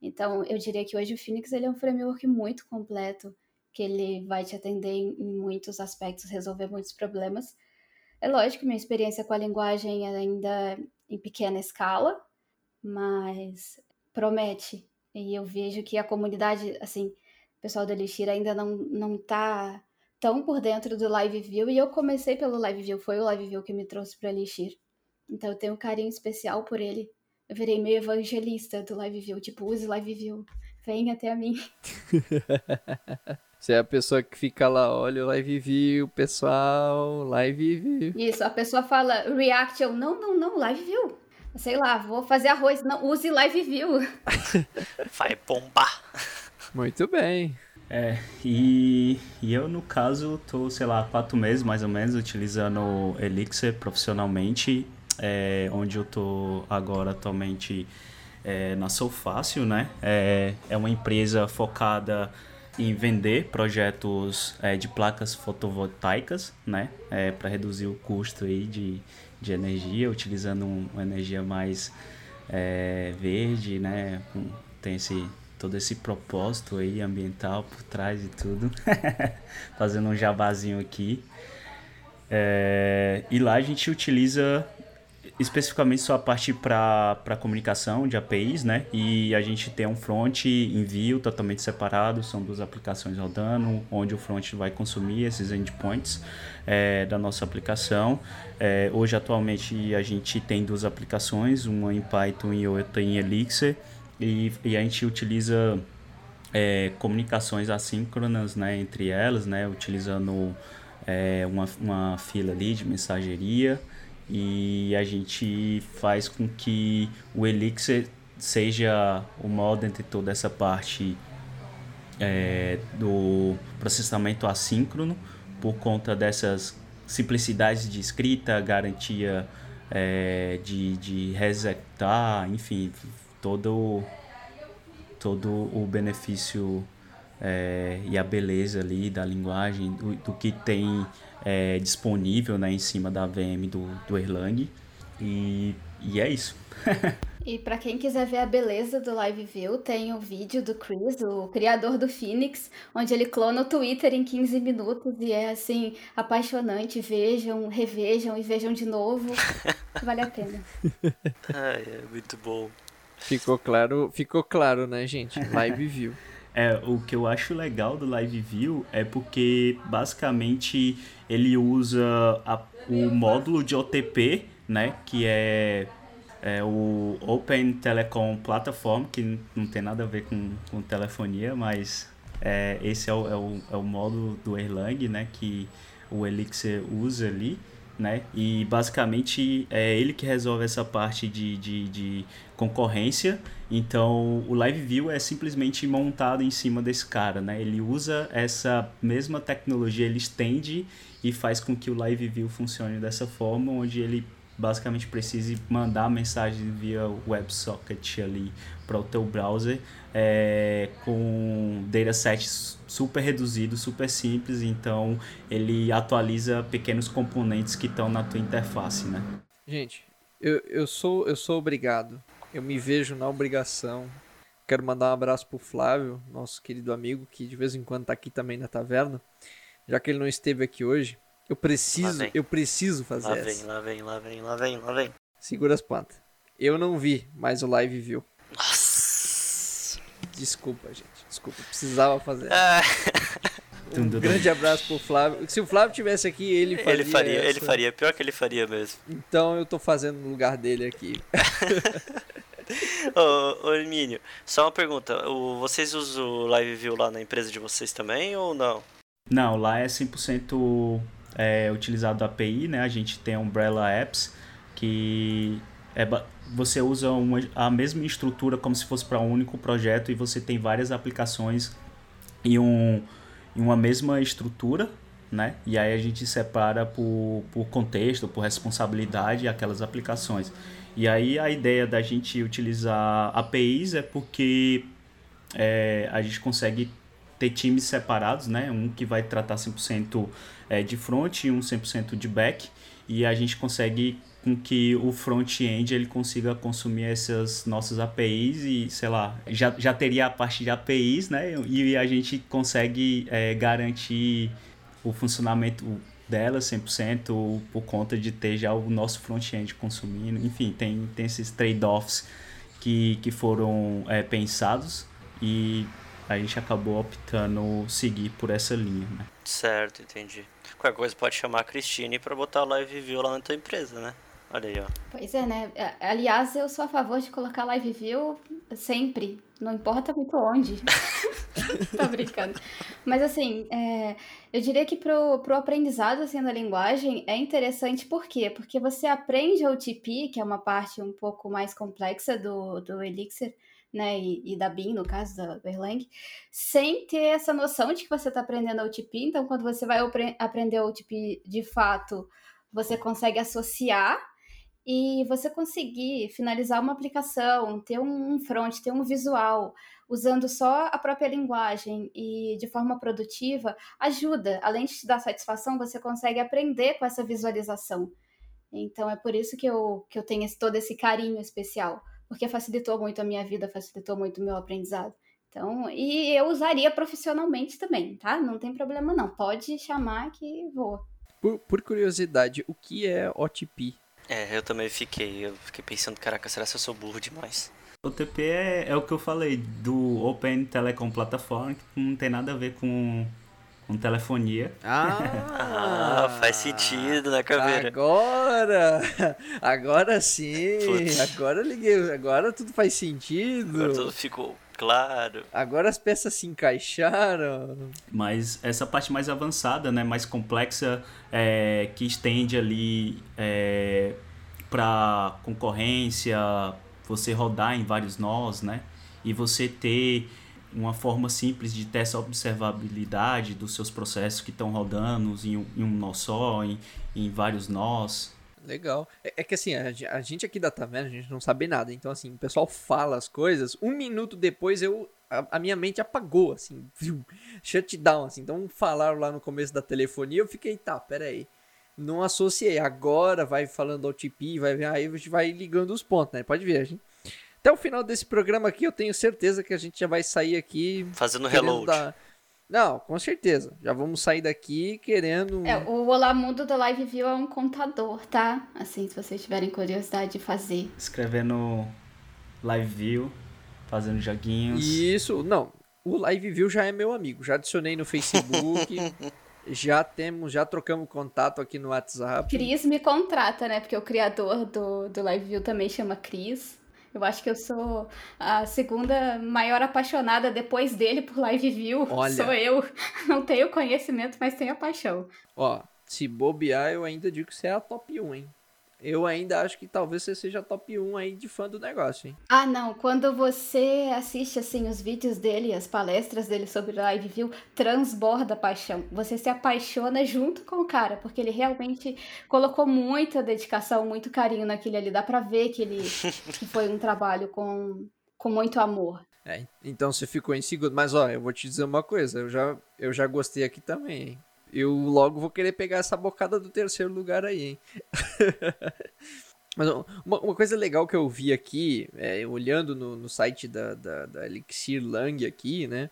S6: Então, eu diria que hoje o Phoenix ele é um framework muito completo, que ele vai te atender em muitos aspectos, resolver muitos problemas. É lógico, minha experiência com a linguagem é ainda em pequena escala, mas promete. E eu vejo que a comunidade, assim, o pessoal da Elixir ainda não, não tá tão por dentro do Live View, e eu comecei pelo Live View, foi o Live View que me trouxe para Elixir. Então eu tenho um carinho especial por ele. Eu virei meio evangelista do Live View, tipo, use Live View, vem até a mim.
S1: Você é a pessoa que fica lá, olha o Live View, pessoal, Live View.
S6: Isso, a pessoa fala React, eu, não, não, não, Live View. Sei lá, vou fazer arroz, não, use Live View.
S2: Vai bombar.
S1: Muito bem.
S4: É, e, e eu no caso tô, sei lá, quatro meses mais ou menos utilizando Elixir profissionalmente, é, onde eu tô agora atualmente é, na Sou Fácil, né? É, é uma empresa focada em vender projetos é, de placas fotovoltaicas, né? É, para reduzir o custo aí de, de energia, utilizando uma energia mais é, verde, né? Tem esse todo esse propósito aí ambiental por trás e tudo. Fazendo um jabazinho aqui. É, e lá a gente utiliza especificamente só a parte para comunicação de APIs, né? E a gente tem um front envio totalmente separado, são duas aplicações rodando, onde o front vai consumir esses endpoints é, da nossa aplicação. É, hoje, atualmente, a gente tem duas aplicações, uma em Python e outra em Elixir e, e a gente utiliza é, comunicações assíncronas né, entre elas, né, utilizando uma, uma fila ali de mensageria e a gente faz com que o Elixir seja o modo entre toda essa parte é, do processamento assíncrono por conta dessas simplicidades de escrita, garantia é, de, de resetar, enfim, todo, todo o benefício é, e a beleza ali da linguagem, do, do que tem é, disponível né, em cima da VM do, do Erlang. E, e é isso.
S6: E para quem quiser ver a beleza do Live View, tem o vídeo do Chris, o criador do Phoenix, onde ele clona o Twitter em 15 minutos e é assim apaixonante. Vejam, revejam e vejam de novo. vale a pena.
S2: Ai, é muito bom.
S1: Ficou claro, ficou claro, né, gente? Live View.
S4: É, o que eu acho legal do Live View é porque basicamente ele usa a, o módulo de OTP, né, que é, é, o Open Telecom Platform, que não tem nada a ver com, com telefonia, mas é, esse é o, é, o, é o módulo do Erlang, né, que o Elixir usa ali né? E basicamente é ele que resolve essa parte de, de, de concorrência. Então o Live View é simplesmente montado em cima desse cara, né? Ele usa essa mesma tecnologia, ele estende e faz com que o Live View funcione dessa forma, onde ele basicamente precise mandar mensagem via WebSocket ali para o teu browser é, com dataset super reduzido, super simples, então ele atualiza pequenos componentes que estão na tua interface, né?
S1: Gente, eu, eu, sou, eu sou obrigado, eu me vejo na obrigação. Quero mandar um abraço pro Flávio, nosso querido amigo, que de vez em quando tá aqui também na taverna. Já que ele não esteve aqui hoje, eu preciso, eu preciso fazer
S2: lá
S1: essa.
S2: Vem, lá vem, lá vem, lá vem, lá vem.
S1: Segura as plantas. Eu não vi, mas o live viu.
S2: Nossa.
S1: Desculpa, gente. Desculpa, precisava fazer.
S2: Ah.
S1: Um grande abraço pro Flávio. Se o Flávio tivesse aqui, ele faria.
S2: Ele faria,
S1: essa.
S2: ele faria. Pior que ele faria mesmo.
S1: Então eu tô fazendo no lugar dele aqui.
S2: ô, ô Hermínio, só uma pergunta. O, vocês usam o Live View lá na empresa de vocês também ou não?
S4: Não, lá é 100% é, utilizado a API, né? A gente tem a Umbrella Apps, que é, você usa uma, a mesma estrutura como se fosse para um único projeto e você tem várias aplicações em, um, em uma mesma estrutura, né? E aí a gente separa por, por contexto, por responsabilidade aquelas aplicações. E aí a ideia da gente utilizar APIs é porque é, a gente consegue ter times separados, né? Um que vai tratar 100% é, de front e um 100% de back. e a gente consegue com que o front-end ele consiga consumir essas nossas APIs e, sei lá, já, já teria a parte de APIs, né? E a gente consegue é, garantir o funcionamento dela 100% por conta de ter já o nosso front-end consumindo. Enfim, tem, tem esses trade-offs que, que foram é, pensados e a gente acabou optando seguir por essa linha, né?
S2: Certo, entendi. Qualquer coisa pode chamar a Cristine para botar o live view lá na tua empresa, né? Olha aí, ó.
S6: Pois é, né? Aliás, eu sou a favor de colocar live view sempre. Não importa muito onde. Tô brincando. Mas assim, é, eu diria que pro, pro aprendizado assim, da linguagem é interessante por quê? Porque você aprende o OTP, que é uma parte um pouco mais complexa do, do Elixir, né, e, e da BIM, no caso da Erlang, sem ter essa noção de que você está aprendendo OTP. Então, quando você vai aprender OTP de fato, você consegue associar e você conseguir finalizar uma aplicação, ter um front, ter um visual, usando só a própria linguagem e de forma produtiva, ajuda. Além de te dar satisfação, você consegue aprender com essa visualização. Então é por isso que eu, que eu tenho todo esse carinho especial, porque facilitou muito a minha vida, facilitou muito o meu aprendizado. Então, e eu usaria profissionalmente também, tá? Não tem problema não. Pode chamar que vou.
S1: Por, por curiosidade, o que é OTP?
S2: É, eu também fiquei. Eu fiquei pensando, caraca, será que eu sou burro demais?
S4: OTP é, é o que eu falei do Open Telecom Platform, que não tem nada a ver com, com telefonia.
S2: Ah, ah faz sentido, né, Caveira?
S1: Agora! Agora sim! Putz. Agora liguei. Agora tudo faz sentido.
S2: Agora tudo ficou claro.
S1: Agora as peças se encaixaram.
S4: Mas essa parte mais avançada, né, mais complexa, é, que estende ali é, para concorrência, você rodar em vários nós, né, e você ter uma forma simples de ter essa observabilidade dos seus processos que estão rodando em um, em um nó só, em, em vários nós.
S1: Legal. É, é que assim, a, a, gente aqui da Taverna, a gente não sabe nada. Então, assim, o pessoal fala as coisas. Um minuto depois eu. A, a minha mente apagou, assim, viu? Shutdown, assim. Então falaram lá no começo da telefonia, eu fiquei, tá, peraí. Não associei. Agora vai falando OTP, vai aí a gente vai ligando os pontos, né? Pode ver, gente. Até o final desse programa aqui, eu tenho certeza que a gente já vai sair aqui.
S2: Fazendo reload. Dar
S1: não, com certeza. Já vamos sair daqui querendo.
S6: É, o Olá Mundo do Live View é um contador, tá? Assim, se vocês tiverem curiosidade de fazer.
S4: Escrevendo Live View, fazendo joguinhos.
S1: Isso, não. O Live View já é meu amigo. Já adicionei no Facebook. já temos, já trocamos contato aqui no WhatsApp.
S6: Cris me contrata, né? Porque o criador do, do Live View também chama Cris. Eu acho que eu sou a segunda maior apaixonada depois dele por live view. Olha. Sou eu. Não tenho conhecimento, mas tenho a paixão.
S1: Ó, se bobear, eu ainda digo que você é a top 1, hein? Eu ainda acho que talvez você seja top 1 aí de fã do negócio, hein?
S6: Ah, não. Quando você assiste, assim, os vídeos dele, as palestras dele sobre live view, transborda paixão. Você se apaixona junto com o cara, porque ele realmente colocou muita dedicação, muito carinho naquele ali. Dá pra ver que ele que foi um trabalho com, com muito amor.
S1: É, então você ficou em segundo. Mas, ó, eu vou te dizer uma coisa. Eu já, eu já gostei aqui também, hein? Eu logo vou querer pegar essa bocada do terceiro lugar aí, hein? Mas uma, uma, coisa legal que eu vi aqui, é, olhando no, no site da, da, da, Elixir Lang aqui, né?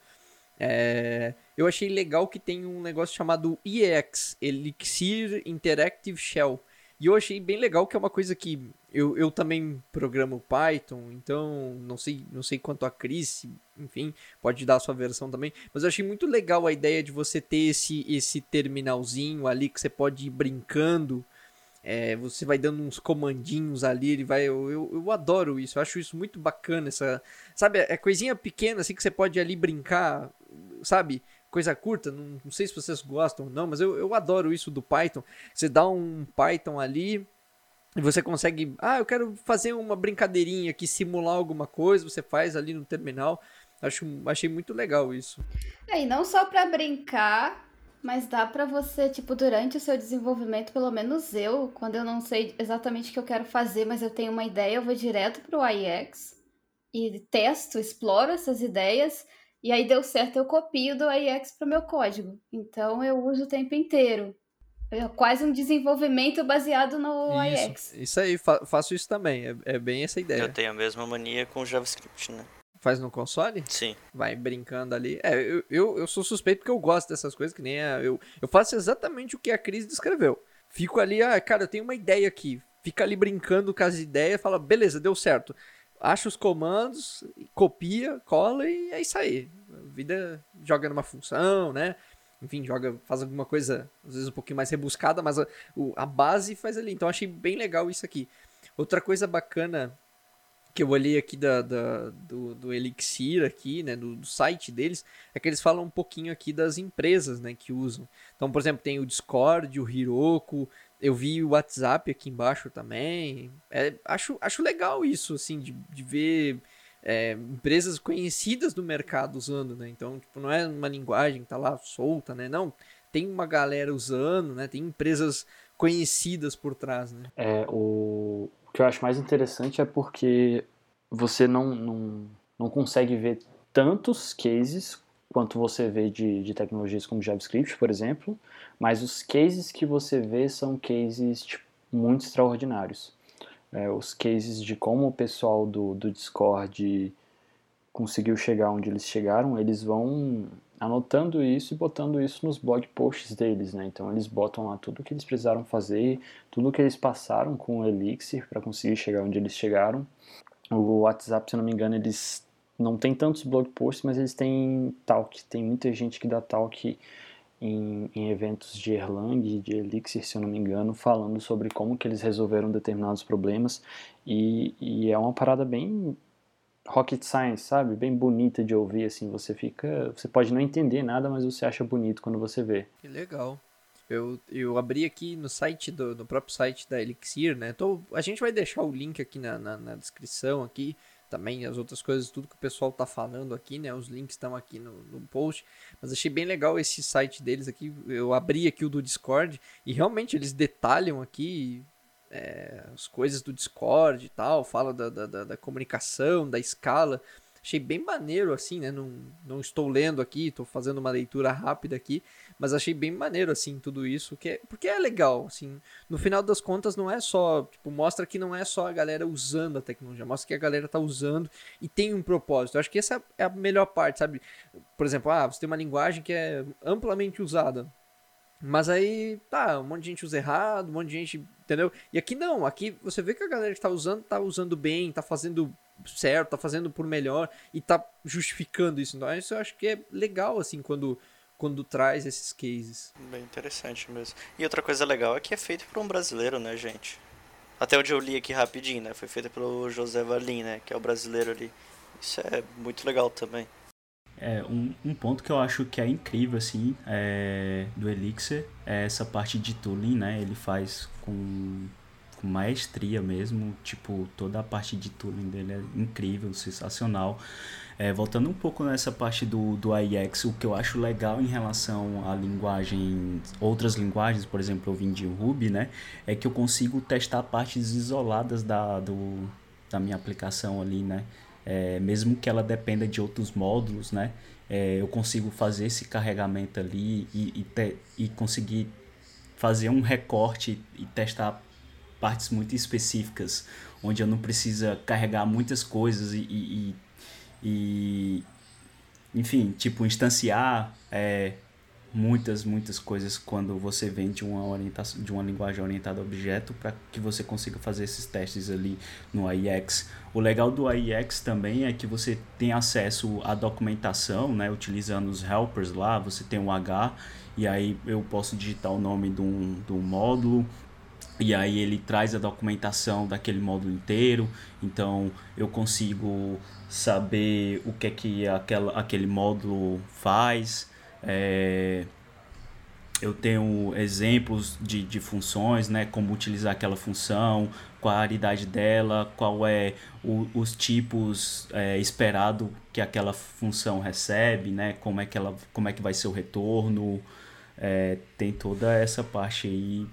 S1: É, eu achei legal que tem um negócio chamado EX, Elixir Interactive Shell. E eu achei bem legal que é uma coisa que eu, eu também programo Python, então não sei, não sei quanto a Cris, enfim, pode dar a sua versão também, mas eu achei muito legal a ideia de você ter esse, esse terminalzinho ali que você pode ir brincando. É, você vai dando uns comandinhos ali, ele vai. Eu, eu, eu, adoro isso, eu acho isso muito bacana. Essa, sabe, é coisinha pequena assim que você pode ali brincar, sabe? Coisa curta, não, não sei se vocês gostam ou não, mas eu, eu adoro isso do Python. Você dá um Python ali e você consegue, ah, eu quero fazer uma brincadeirinha aqui, simular alguma coisa, você faz ali no terminal. Acho, achei muito legal isso.
S6: É, e não só para brincar, mas dá para você, tipo, durante o seu desenvolvimento, pelo menos eu, quando eu não sei exatamente o que eu quero fazer, mas eu tenho uma ideia, eu vou direto pro IX e testo, exploro essas ideias e aí deu certo, eu copio do AIX para o meu código. Então eu uso o tempo inteiro. É quase um desenvolvimento baseado no
S1: isso,
S6: IX.
S1: Isso aí, fa faço isso também. É, é, bem essa ideia.
S2: Eu tenho a mesma mania com JavaScript, né?
S1: Faz no console?
S2: Sim.
S1: Vai brincando ali. É, eu, eu, eu sou suspeito porque eu gosto dessas coisas, que nem a, eu, eu faço exatamente o que a Cris descreveu. Fico ali, ah, cara, eu tenho uma ideia aqui. Fica ali brincando com as ideias, fala, beleza, deu certo. Acha os comandos, copia, cola e é isso aí. A vida joga numa função, né? enfim, joga, faz alguma coisa, às vezes um pouquinho mais rebuscada, mas a, a base faz ali. Então achei bem legal isso aqui. Outra coisa bacana que eu olhei aqui da, da do, do, Elixir aqui, né, do, do, site deles, é que eles falam um pouquinho aqui das empresas, né, que usam. Então, por exemplo, tem o Discord, o Heroku, eu vi o WhatsApp aqui embaixo também. É, acho, acho legal isso, assim, de, de ver é, empresas conhecidas do mercado usando, né? Então, tipo, não é uma linguagem que tá lá solta, né? Não, tem uma galera usando, né? Tem empresas conhecidas por trás, né?
S5: É, o, o que eu acho mais interessante é porque você não, não, não consegue ver tantos cases quanto você vê de, de tecnologias como JavaScript, por exemplo, mas os cases que você vê são cases tipo, muito extraordinários é, os cases de como o pessoal do, do Discord conseguiu chegar onde eles chegaram, eles vão anotando isso e botando isso nos blog posts deles, né? Então eles botam lá tudo o que eles precisaram fazer, tudo o que eles passaram com o Elixir para conseguir chegar onde eles chegaram. O WhatsApp, se não me engano, eles não tem tantos blog posts, mas eles têm talk. Tem muita gente que dá talk em, em, eventos de Erlang de Elixir, se eu não me engano, falando sobre como que eles resolveram determinados problemas e, e, é uma parada bem rocket science, sabe? Bem bonita de ouvir, assim, você fica, você pode não entender nada, mas você acha bonito quando você vê.
S1: Que legal. Eu, eu abri aqui no site do no próprio site da Elixir, né? Tô, a gente vai deixar o link aqui na, na, na descrição aqui também as outras coisas, tudo que o pessoal tá falando aqui, né? Os links estão aqui no, no, post. Mas achei bem legal esse site deles aqui. Eu abri aqui o do Discord e realmente eles detalham aqui é, as coisas do Discord e tal, fala da, da, da, comunicação, da escala. Achei bem maneiro assim, né? Não, não estou lendo aqui, estou fazendo uma leitura rápida aqui, mas achei bem maneiro, assim, tudo isso. Que é, porque é legal, assim. No final das contas, não é só. Tipo, mostra que não é só a galera usando a tecnologia. Mostra que a galera tá usando e tem um propósito. Eu acho que essa é a melhor parte, sabe? Por exemplo, ah, você tem uma linguagem que é amplamente usada. Mas aí, tá, um monte de gente usa errado, um monte de gente, entendeu? E aqui não, aqui você vê que a galera que tá usando, tá usando bem, tá fazendo certo, tá fazendo por melhor e tá justificando isso. Então, isso eu acho que é legal, assim, quando quando traz esses cases.
S2: Bem interessante mesmo. E outra coisa legal é que é feito por um brasileiro, né, gente? Até onde eu li aqui rapidinho, né? Foi feito pelo José Valim, né? Que é o brasileiro ali. Isso é muito legal também.
S4: É, um, um ponto que eu acho que é incrível, assim, é, do Elixir é essa parte de tooling, né? Ele faz com, com maestria mesmo, tipo, toda a parte de tooling dele é incrível, sensacional. É, voltando um pouco nessa parte do, do IX, o que eu acho legal em relação a linguagem, outras linguagens, por exemplo, eu vim de Ruby, né? É que eu consigo testar partes isoladas da, do, da minha aplicação ali, né? É, mesmo que ela dependa de outros módulos, né? É, eu consigo fazer esse carregamento ali e, e, te, e conseguir fazer um recorte e testar partes muito específicas, onde eu não precisa carregar muitas coisas e, e, e enfim, tipo, instanciar é, muitas, muitas coisas quando você vem de uma, orientação, de uma linguagem orientada a objeto para que você consiga fazer esses testes ali no AIX. O legal do AIX também é que você tem acesso à documentação, né, utilizando os helpers lá, você tem um H e aí eu posso digitar o nome de um, de um módulo e aí ele traz a documentação daquele módulo inteiro, então eu consigo saber o que é que aquela, aquele módulo faz. É, eu tenho exemplos de, de funções, né, como utilizar aquela função, qual a raridade dela, qual é o, os tipos é, esperado que aquela função recebe, né, como é que ela, como é que vai ser o retorno, é, tem toda essa parte aí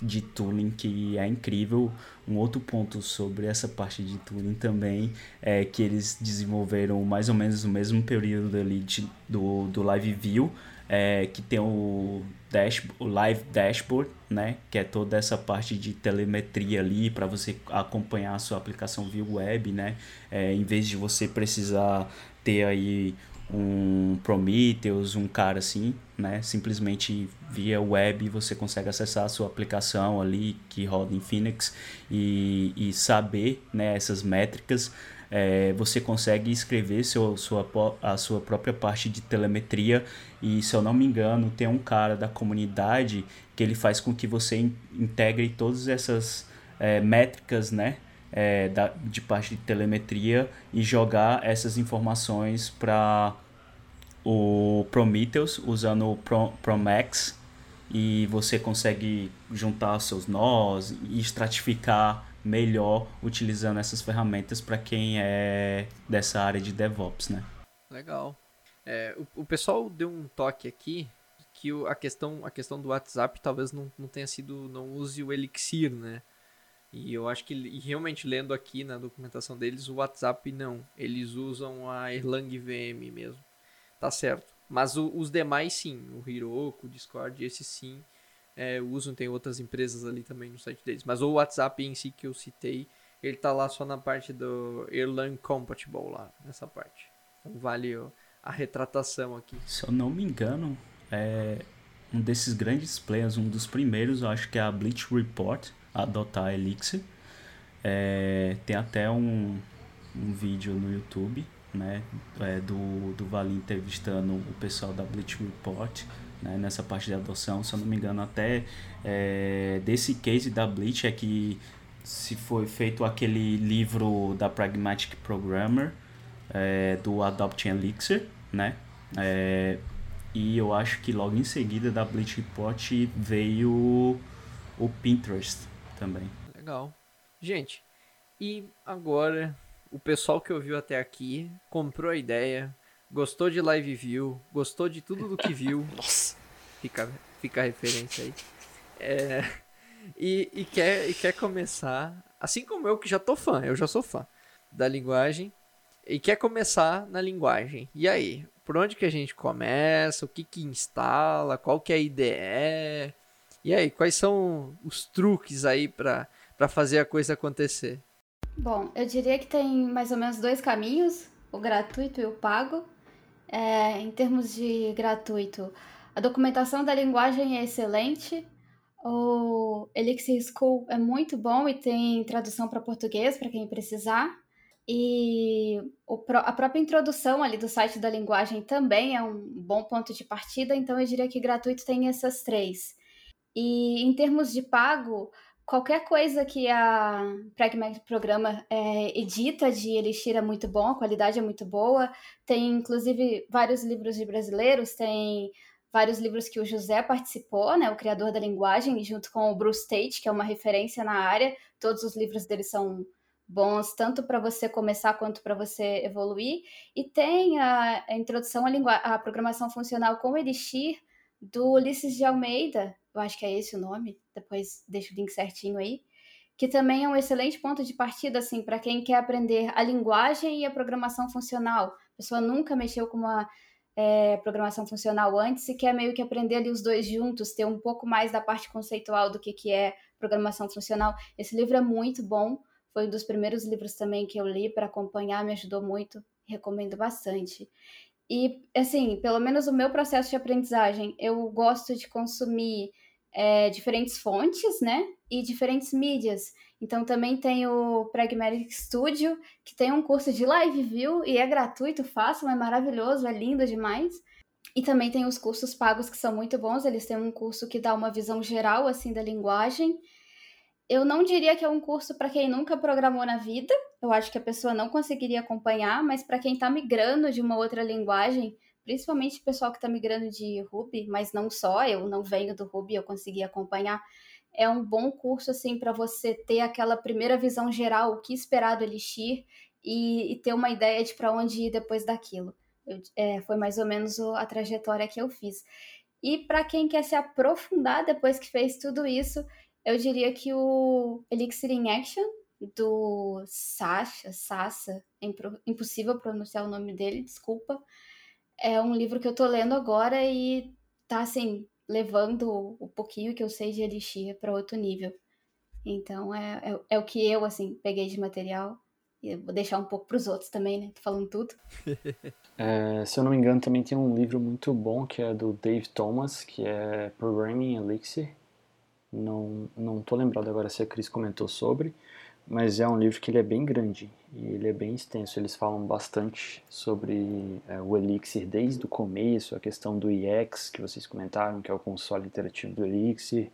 S4: de tooling que é incrível. Um outro ponto sobre essa parte de tooling também é que eles desenvolveram mais ou menos no mesmo período ali de, do, do Live View é, que tem o, dash, o Live Dashboard, né? Que é toda essa parte de telemetria ali para você acompanhar a sua aplicação via web, né? É, em vez de você precisar ter aí um Prometheus, um cara assim, né? Simplesmente via web você consegue acessar a sua aplicação ali que roda em Phoenix e, e saber né, essas métricas. É, você consegue escrever seu, sua, a sua própria parte de telemetria e se eu não me engano tem um cara da comunidade que ele faz com que você integre todas essas é, métricas né é, da, de parte de telemetria e jogar essas informações para o Prometheus usando o Pro, Promax e você consegue juntar seus nós e estratificar melhor utilizando essas ferramentas para quem é dessa área de DevOps, né?
S1: Legal. É, o, o pessoal deu um toque aqui que o, a, questão, a questão do WhatsApp talvez não, não tenha sido, não use o Elixir, né? E eu acho que, realmente lendo aqui na documentação deles, o WhatsApp não. Eles usam a Erlang VM mesmo. Tá certo. Mas o, os demais sim. O Heroku, o Discord, esses sim é, usam. Tem outras empresas ali também no site deles. Mas o WhatsApp em si que eu citei, ele tá lá só na parte do Erlang Compatible lá, nessa parte. Então vale a retratação aqui.
S4: Se eu não me engano, é um desses grandes players, um dos primeiros, eu acho que é a Bleach Report adotar Elixir. É, tem até um, um vídeo no YouTube né, é, do, do Vale entrevistando o pessoal da Bleach Report né, nessa parte de adoção. Se eu não me engano, até é, desse case da Bleach é que se foi feito aquele livro da Pragmatic Programmer é, do Adopting Elixir, né? É, e eu acho que logo em seguida da Bleach Report veio o Pinterest, também.
S1: Legal. Gente, e agora o pessoal que ouviu até aqui comprou a ideia, gostou de live view, gostou de tudo do que viu.
S2: Nossa.
S1: Fica, fica a referência aí. É, e, e, quer, e quer começar, assim como eu que já tô fã, eu já sou fã da linguagem, e quer começar na linguagem. E aí, por onde que a gente começa? O que que instala? Qual que é a IDE? E aí, quais são os truques aí para fazer a coisa acontecer?
S6: Bom, eu diria que tem mais ou menos dois caminhos, o gratuito e o pago. É, em termos de gratuito, a documentação da linguagem é excelente, o Elixir School é muito bom e tem tradução para português para quem precisar. E o, a própria introdução ali do site da linguagem também é um bom ponto de partida, então eu diria que gratuito tem essas três. E em termos de pago, qualquer coisa que a Pragmatic Programa é, edita de Elixir é muito bom, a qualidade é muito boa. Tem, inclusive, vários livros de brasileiros, tem vários livros que o José participou, né, o criador da linguagem, junto com o Bruce Tate, que é uma referência na área. Todos os livros dele são bons tanto para você começar quanto para você evoluir. E tem a, a introdução à, à programação funcional com Elixir do Ulisses de Almeida, eu acho que é esse o nome, depois deixo o link certinho aí, que também é um excelente ponto de partida assim para quem quer aprender a linguagem e a programação funcional. A pessoa nunca mexeu com uma é, programação funcional antes e quer meio que aprender ali os dois juntos, ter um pouco mais da parte conceitual do que, que é programação funcional. Esse livro é muito bom, foi um dos primeiros livros também que eu li para acompanhar, me ajudou muito, recomendo bastante. E, assim, pelo menos o meu processo de aprendizagem, eu gosto de consumir é, diferentes fontes, né? E diferentes mídias. Então também tem o Pragmatic Studio, que tem um curso de live view e é gratuito, fácil, é maravilhoso, é lindo demais. E também tem os cursos pagos que são muito bons, eles têm um curso que dá uma visão geral assim da linguagem. Eu não diria que é um curso para quem nunca programou na vida. Eu acho que a pessoa não conseguiria acompanhar, mas para quem está migrando de uma outra linguagem, principalmente o pessoal que está migrando de Ruby, mas não só, eu não venho do Ruby, eu consegui acompanhar. É um bom curso assim para você ter aquela primeira visão geral, o que esperar do Elixir e, e ter uma ideia de para onde ir depois daquilo. Eu, é, foi mais ou menos a trajetória que eu fiz. E para quem quer se aprofundar depois que fez tudo isso, eu diria que o Elixir in Action do Sasha, Sassa, é impossível pronunciar o nome dele, desculpa, é um livro que eu tô lendo agora e tá assim, levando o pouquinho que eu sei de Elixir para outro nível. Então é, é, é, o que eu, assim, peguei de material. E vou deixar um pouco para os outros também, né? Tô falando tudo.
S5: é, se eu não me engano, também tem um livro muito bom que é do Dave Thomas, que é Programming Elixir. Não, não tô lembrado agora se a Cris comentou sobre, mas é um livro que ele é bem grande e ele é bem extenso. Eles falam bastante sobre é, o Elixir desde o começo, a questão do EX que vocês comentaram, que é o console interativo do Elixir,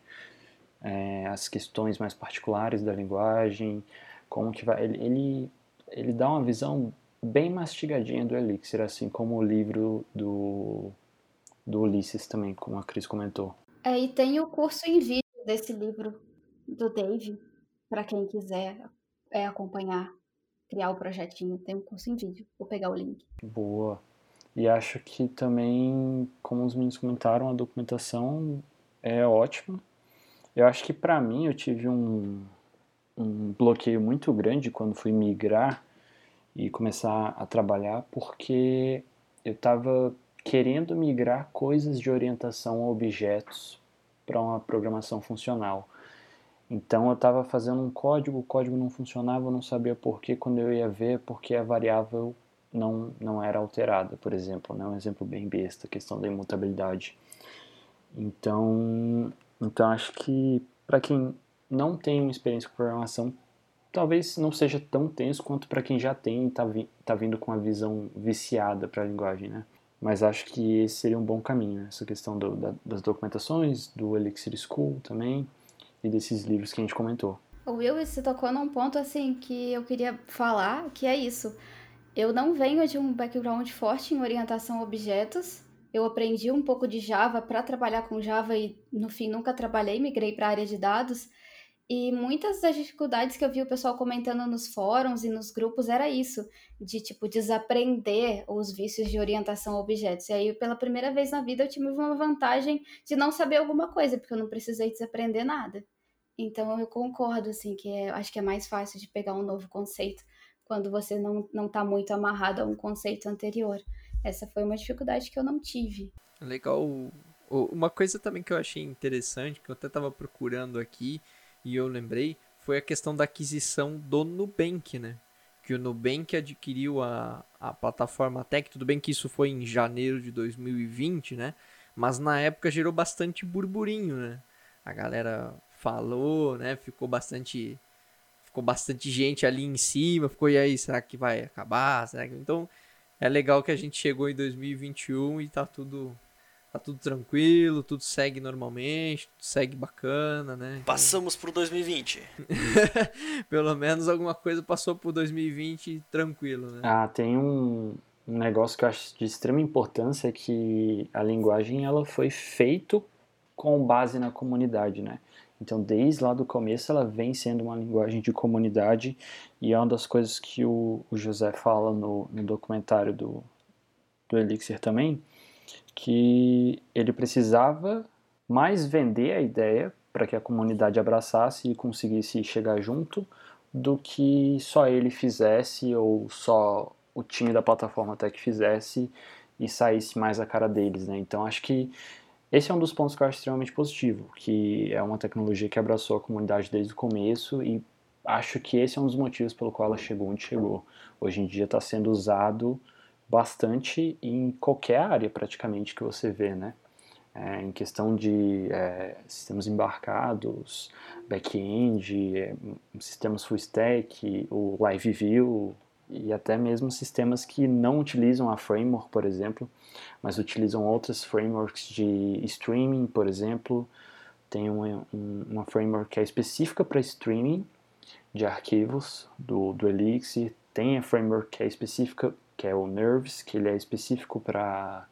S5: é, as questões mais particulares da linguagem, como que vai. Ele, ele, ele dá uma visão bem mastigadinha do Elixir, assim como o livro do, do Ulisses também, como a Cris comentou.
S6: É, e tem o curso em vídeo desse livro do Dave para quem quiser é, acompanhar, criar o projetinho. Tem um curso em vídeo. Vou pegar o link.
S5: Boa. E acho que também, como os meninos comentaram, a documentação é ótima. Eu acho que para mim eu tive um, um bloqueio muito grande quando fui migrar e começar a trabalhar, porque eu estava querendo migrar coisas de orientação a objetos para uma programação funcional. Então eu estava fazendo um código, o código não funcionava, eu não sabia por que quando eu ia ver, porque a variável não, não era alterada, por exemplo. Né? Um exemplo bem besta, questão da imutabilidade. Então, então acho que para quem não tem uma experiência com programação, talvez não seja tão tenso quanto para quem já tem e está vi, tá vindo com uma visão viciada para a linguagem, né? Mas acho que esse seria um bom caminho, né? essa questão do, da, das documentações, do Elixir School também, e desses livros que a gente comentou.
S6: O Will, você tocou num ponto assim que eu queria falar, que é isso. Eu não venho de um background forte em orientação a objetos. Eu aprendi um pouco de Java para trabalhar com Java e no fim nunca trabalhei, migrei para a área de dados. E muitas das dificuldades que eu vi o pessoal comentando nos fóruns e nos grupos era isso, de tipo desaprender os vícios de orientação a objetos. E aí, pela primeira vez na vida, eu tive uma vantagem de não saber alguma coisa, porque eu não precisei desaprender nada. Então eu concordo, assim, que é, acho que é mais fácil de pegar um novo conceito quando você não, não tá muito amarrado a um conceito anterior. Essa foi uma dificuldade que eu não tive.
S1: Legal. Uma coisa também que eu achei interessante, que eu até estava procurando aqui, e eu lembrei, foi a questão da aquisição do Nubank, né? Que o Nubank adquiriu a, a plataforma Tech, tudo bem que isso foi em janeiro de 2020, né? Mas na época gerou bastante burburinho, né? A galera falou, né? Ficou bastante ficou bastante gente ali em cima, ficou e aí, será que vai acabar? Será que... Então, é legal que a gente chegou em 2021 e tá tudo tá tudo tranquilo, tudo segue normalmente, tudo segue bacana, né?
S2: Então... Passamos pro 2020.
S1: Pelo menos alguma coisa passou pro 2020 tranquilo, né?
S5: Ah, tem um, um negócio que eu acho de extrema importância é que a linguagem ela foi feita com base na comunidade, né? Então, desde lá do começo, ela vem sendo uma linguagem de comunidade e é uma das coisas que o, o José fala no, no documentário do, do Elixir também, que ele precisava mais vender a ideia para que a comunidade abraçasse e conseguisse chegar junto do que só ele fizesse ou só o time da plataforma até que fizesse e saísse mais a cara deles, né? Então acho que esse é um dos pontos que eu acho extremamente positivo, que é uma tecnologia que abraçou a comunidade desde o começo e acho que esse é um dos motivos pelo qual ela chegou onde chegou. Hoje em dia está sendo usado bastante em qualquer área praticamente que você vê, né? É, em questão de é, sistemas embarcados, back-end, é, sistemas full stack, o live view, e até mesmo sistemas que não utilizam a framework, por exemplo, mas utilizam outras frameworks de streaming, por exemplo. Tem uma, uma framework que é específica para streaming de arquivos do, do Elixir. Tem a framework que é específica, que é o Nerves, que ele é específico para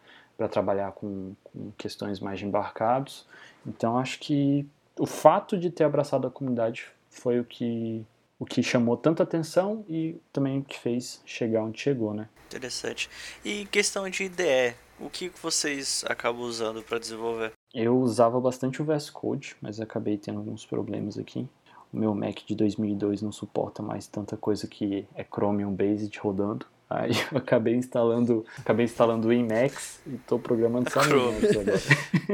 S5: trabalhar com, com questões mais embarcados. Então acho que o fato de ter abraçado a comunidade foi o que o que chamou tanta atenção e também o que fez chegar onde chegou, né?
S2: Interessante. E questão de IDE, o que vocês acabam usando para desenvolver?
S5: Eu usava bastante o VS Code, mas acabei tendo alguns problemas aqui. O meu Mac de 2002 não suporta mais tanta coisa que é Chromium Based rodando. Aí eu acabei instalando, acabei instalando o Emacs e estou programando só no Emacs agora.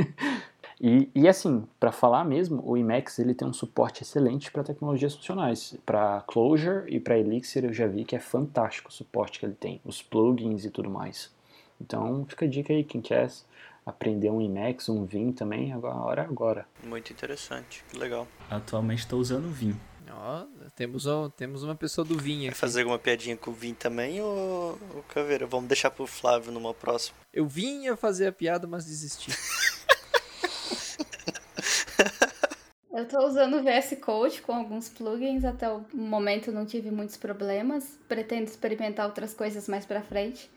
S5: E, e assim, para falar mesmo, o Emacs ele tem um suporte excelente para tecnologias funcionais. Para Clojure e para Elixir eu já vi que é fantástico o suporte que ele tem, os plugins e tudo mais. Então fica a dica aí, quem quer aprender um Emacs, um Vim também, agora é agora.
S2: Muito interessante, que legal.
S4: Atualmente estou usando o Vim.
S1: Ó, temos, ó, temos uma pessoa do Vim
S2: Vai
S1: aqui.
S2: fazer alguma piadinha com o Vim também ou, ou Caveira? Vamos deixar pro Flávio numa próxima.
S1: Eu vinha fazer a piada, mas desisti.
S6: Eu estou usando o VS Code com alguns plugins, até o momento não tive muitos problemas. Pretendo experimentar outras coisas mais para frente,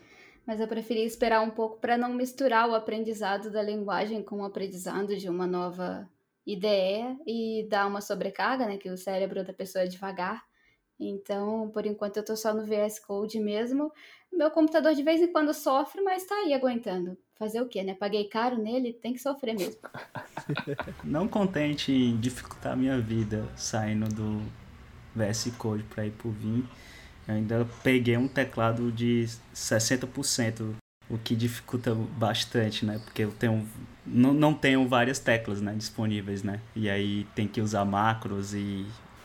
S6: mas eu preferi esperar um pouco para não misturar o aprendizado da linguagem com o aprendizado de uma nova IDE e dar uma sobrecarga, né, que o cérebro da pessoa é devagar. Então, por enquanto eu estou só no VS Code mesmo. Meu computador de vez em quando sofre, mas está aí aguentando. Fazer o quê, né? Paguei caro nele, tem que sofrer mesmo.
S4: Não contente em dificultar a minha vida saindo do VS Code para ir pro Vim, eu ainda peguei um teclado de 60%, o que dificulta bastante, né? Porque eu tenho não, não tenho várias teclas, né, disponíveis, né? E aí tem que usar macros e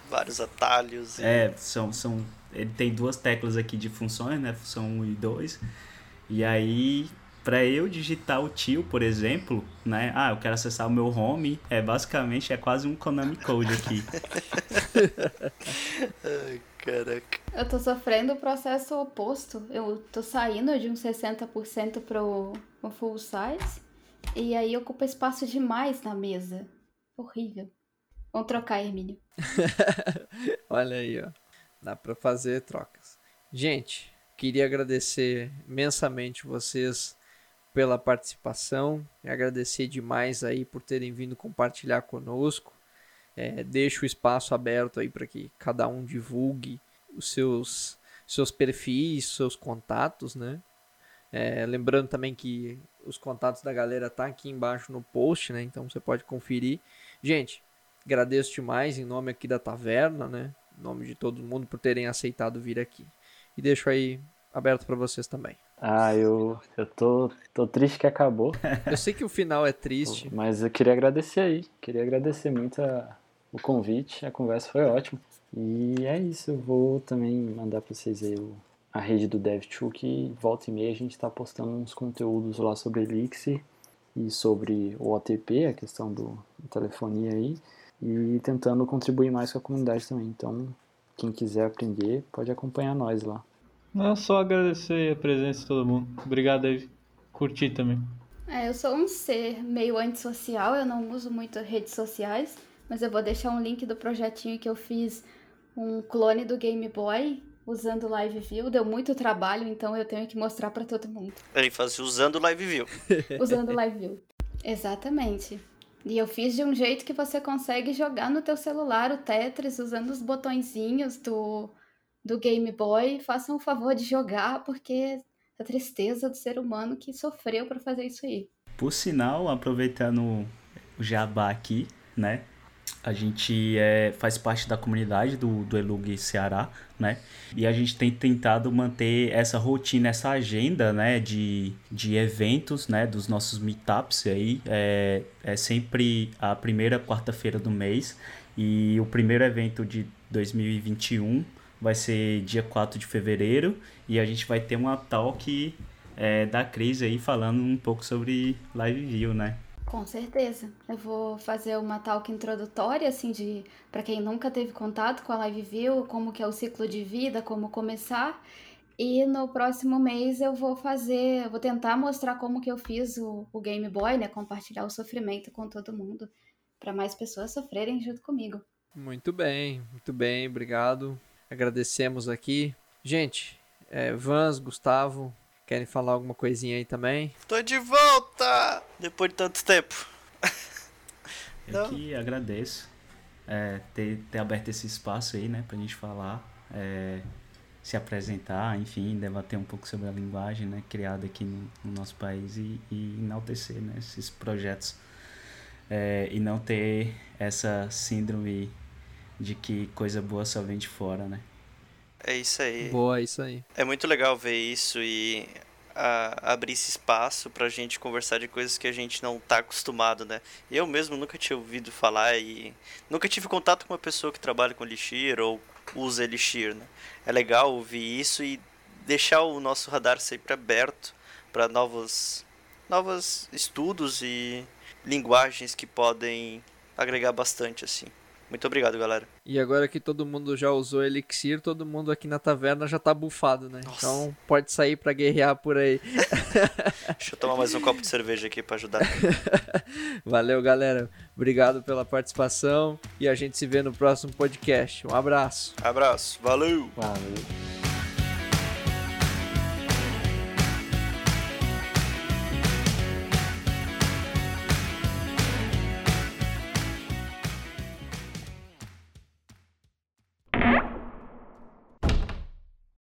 S2: Vários atalhos. E...
S4: é, são são ele tem duas teclas aqui de funções, né? Função 1 e 2. E aí para eu digitar o tio, por exemplo, né? Ah, eu quero acessar o meu home, é basicamente é quase um Konami Code aqui.
S2: Ai, caraca.
S6: Eu tô sofrendo o processo oposto. Eu tô saindo de um 60% pro, pro full size. E aí ocupa espaço demais na mesa. Horrível. Vamos trocar, Hermínio.
S1: Olha aí, ó. Dá pra fazer trocas. Gente, queria agradecer imensamente vocês pela participação. Agradecer demais aí por terem vindo compartilhar conosco. É, deixo o espaço aberto aí para que cada um divulgue os seus, seus perfis, seus contatos, né? É, lembrando também que os contatos da galera tá aqui embaixo no post, né? Então você pode conferir. Gente, agradeço demais em nome aqui da taverna, né? Em nome de todo mundo por terem aceitado vir aqui. E deixo aí aberto para vocês também.
S5: Ah, eu, eu tô, tô triste que acabou,
S1: Eu sei que o final é triste.
S5: mas eu queria agradecer aí. Queria agradecer muito a- o convite, a conversa foi ótima. E é isso, eu vou também mandar pra vocês aí o- a rede do DevTool que volta e meia a gente tá postando uns conteúdos lá sobre Elixir e sobre o OTP, a questão do telefonia aí, e tentando contribuir mais com a comunidade também. Então, quem quiser aprender, pode acompanhar nós lá.
S3: Não, só agradecer a presença de todo mundo. Obrigado, Dave. Curti também.
S6: É, eu sou um ser meio antissocial, eu não uso muito redes sociais, mas eu vou deixar um link do projetinho que eu fiz, um clone do Game Boy, usando Live View. Deu muito trabalho, então eu tenho que mostrar pra todo mundo.
S2: Ele fazia usando o Live View.
S6: Usando Live View. Exatamente. E eu fiz de um jeito que você consegue jogar no teu celular o Tetris usando os botõezinhos do, do Game Boy. Façam o favor de jogar, porque a tristeza do ser humano que sofreu pra fazer isso aí.
S4: Por sinal, aproveitando o jabá aqui, né? A gente é, faz parte da comunidade do, do Elug Ceará, né? E a gente tem tentado manter essa rotina, essa agenda, né? De, de eventos, né? Dos nossos meetups aí. É, é sempre a primeira quarta-feira do mês. E o primeiro evento de 2021 vai ser dia 4 de fevereiro. E a gente vai ter uma talk é, da Cris aí falando um pouco sobre Live View, né?
S6: Com certeza. Eu vou fazer uma talk introdutória, assim, de para quem nunca teve contato com a Live View, como que é o ciclo de vida, como começar. E no próximo mês eu vou fazer, eu vou tentar mostrar como que eu fiz o, o Game Boy, né? Compartilhar o sofrimento com todo mundo, para mais pessoas sofrerem junto comigo.
S1: Muito bem, muito bem, obrigado. Agradecemos aqui. Gente, é, Vans, Gustavo, querem falar alguma coisinha aí também?
S2: Tô de volta! Depois de tanto tempo.
S4: Eu
S2: Não.
S4: que agradeço é, ter, ter aberto esse espaço aí, né, pra gente falar, é, se apresentar, enfim, debater um pouco sobre a linguagem, né, criada aqui no, no nosso país e, e enaltecer, né, esses projetos é, e não ter essa síndrome de que coisa boa só vem de fora, né.
S2: É isso aí.
S1: Boa, isso aí.
S2: É muito legal ver isso e a, abrir esse espaço pra gente conversar de coisas que a gente não tá acostumado, né? Eu mesmo nunca tinha ouvido falar e nunca tive contato com uma pessoa que trabalha com Elixir ou usa Elixir, né? É legal ouvir isso e deixar o nosso radar sempre aberto para novos novos estudos e linguagens que podem agregar bastante assim. Muito obrigado, galera.
S1: E agora que todo mundo já usou Elixir, todo mundo aqui na taverna já tá bufado, né?
S2: Nossa.
S1: Então pode sair pra guerrear por aí.
S2: Deixa eu tomar mais um copo de cerveja aqui para ajudar.
S1: Valeu, galera. Obrigado pela participação e a gente se vê no próximo podcast. Um abraço.
S2: Abraço, valeu!
S5: Valeu.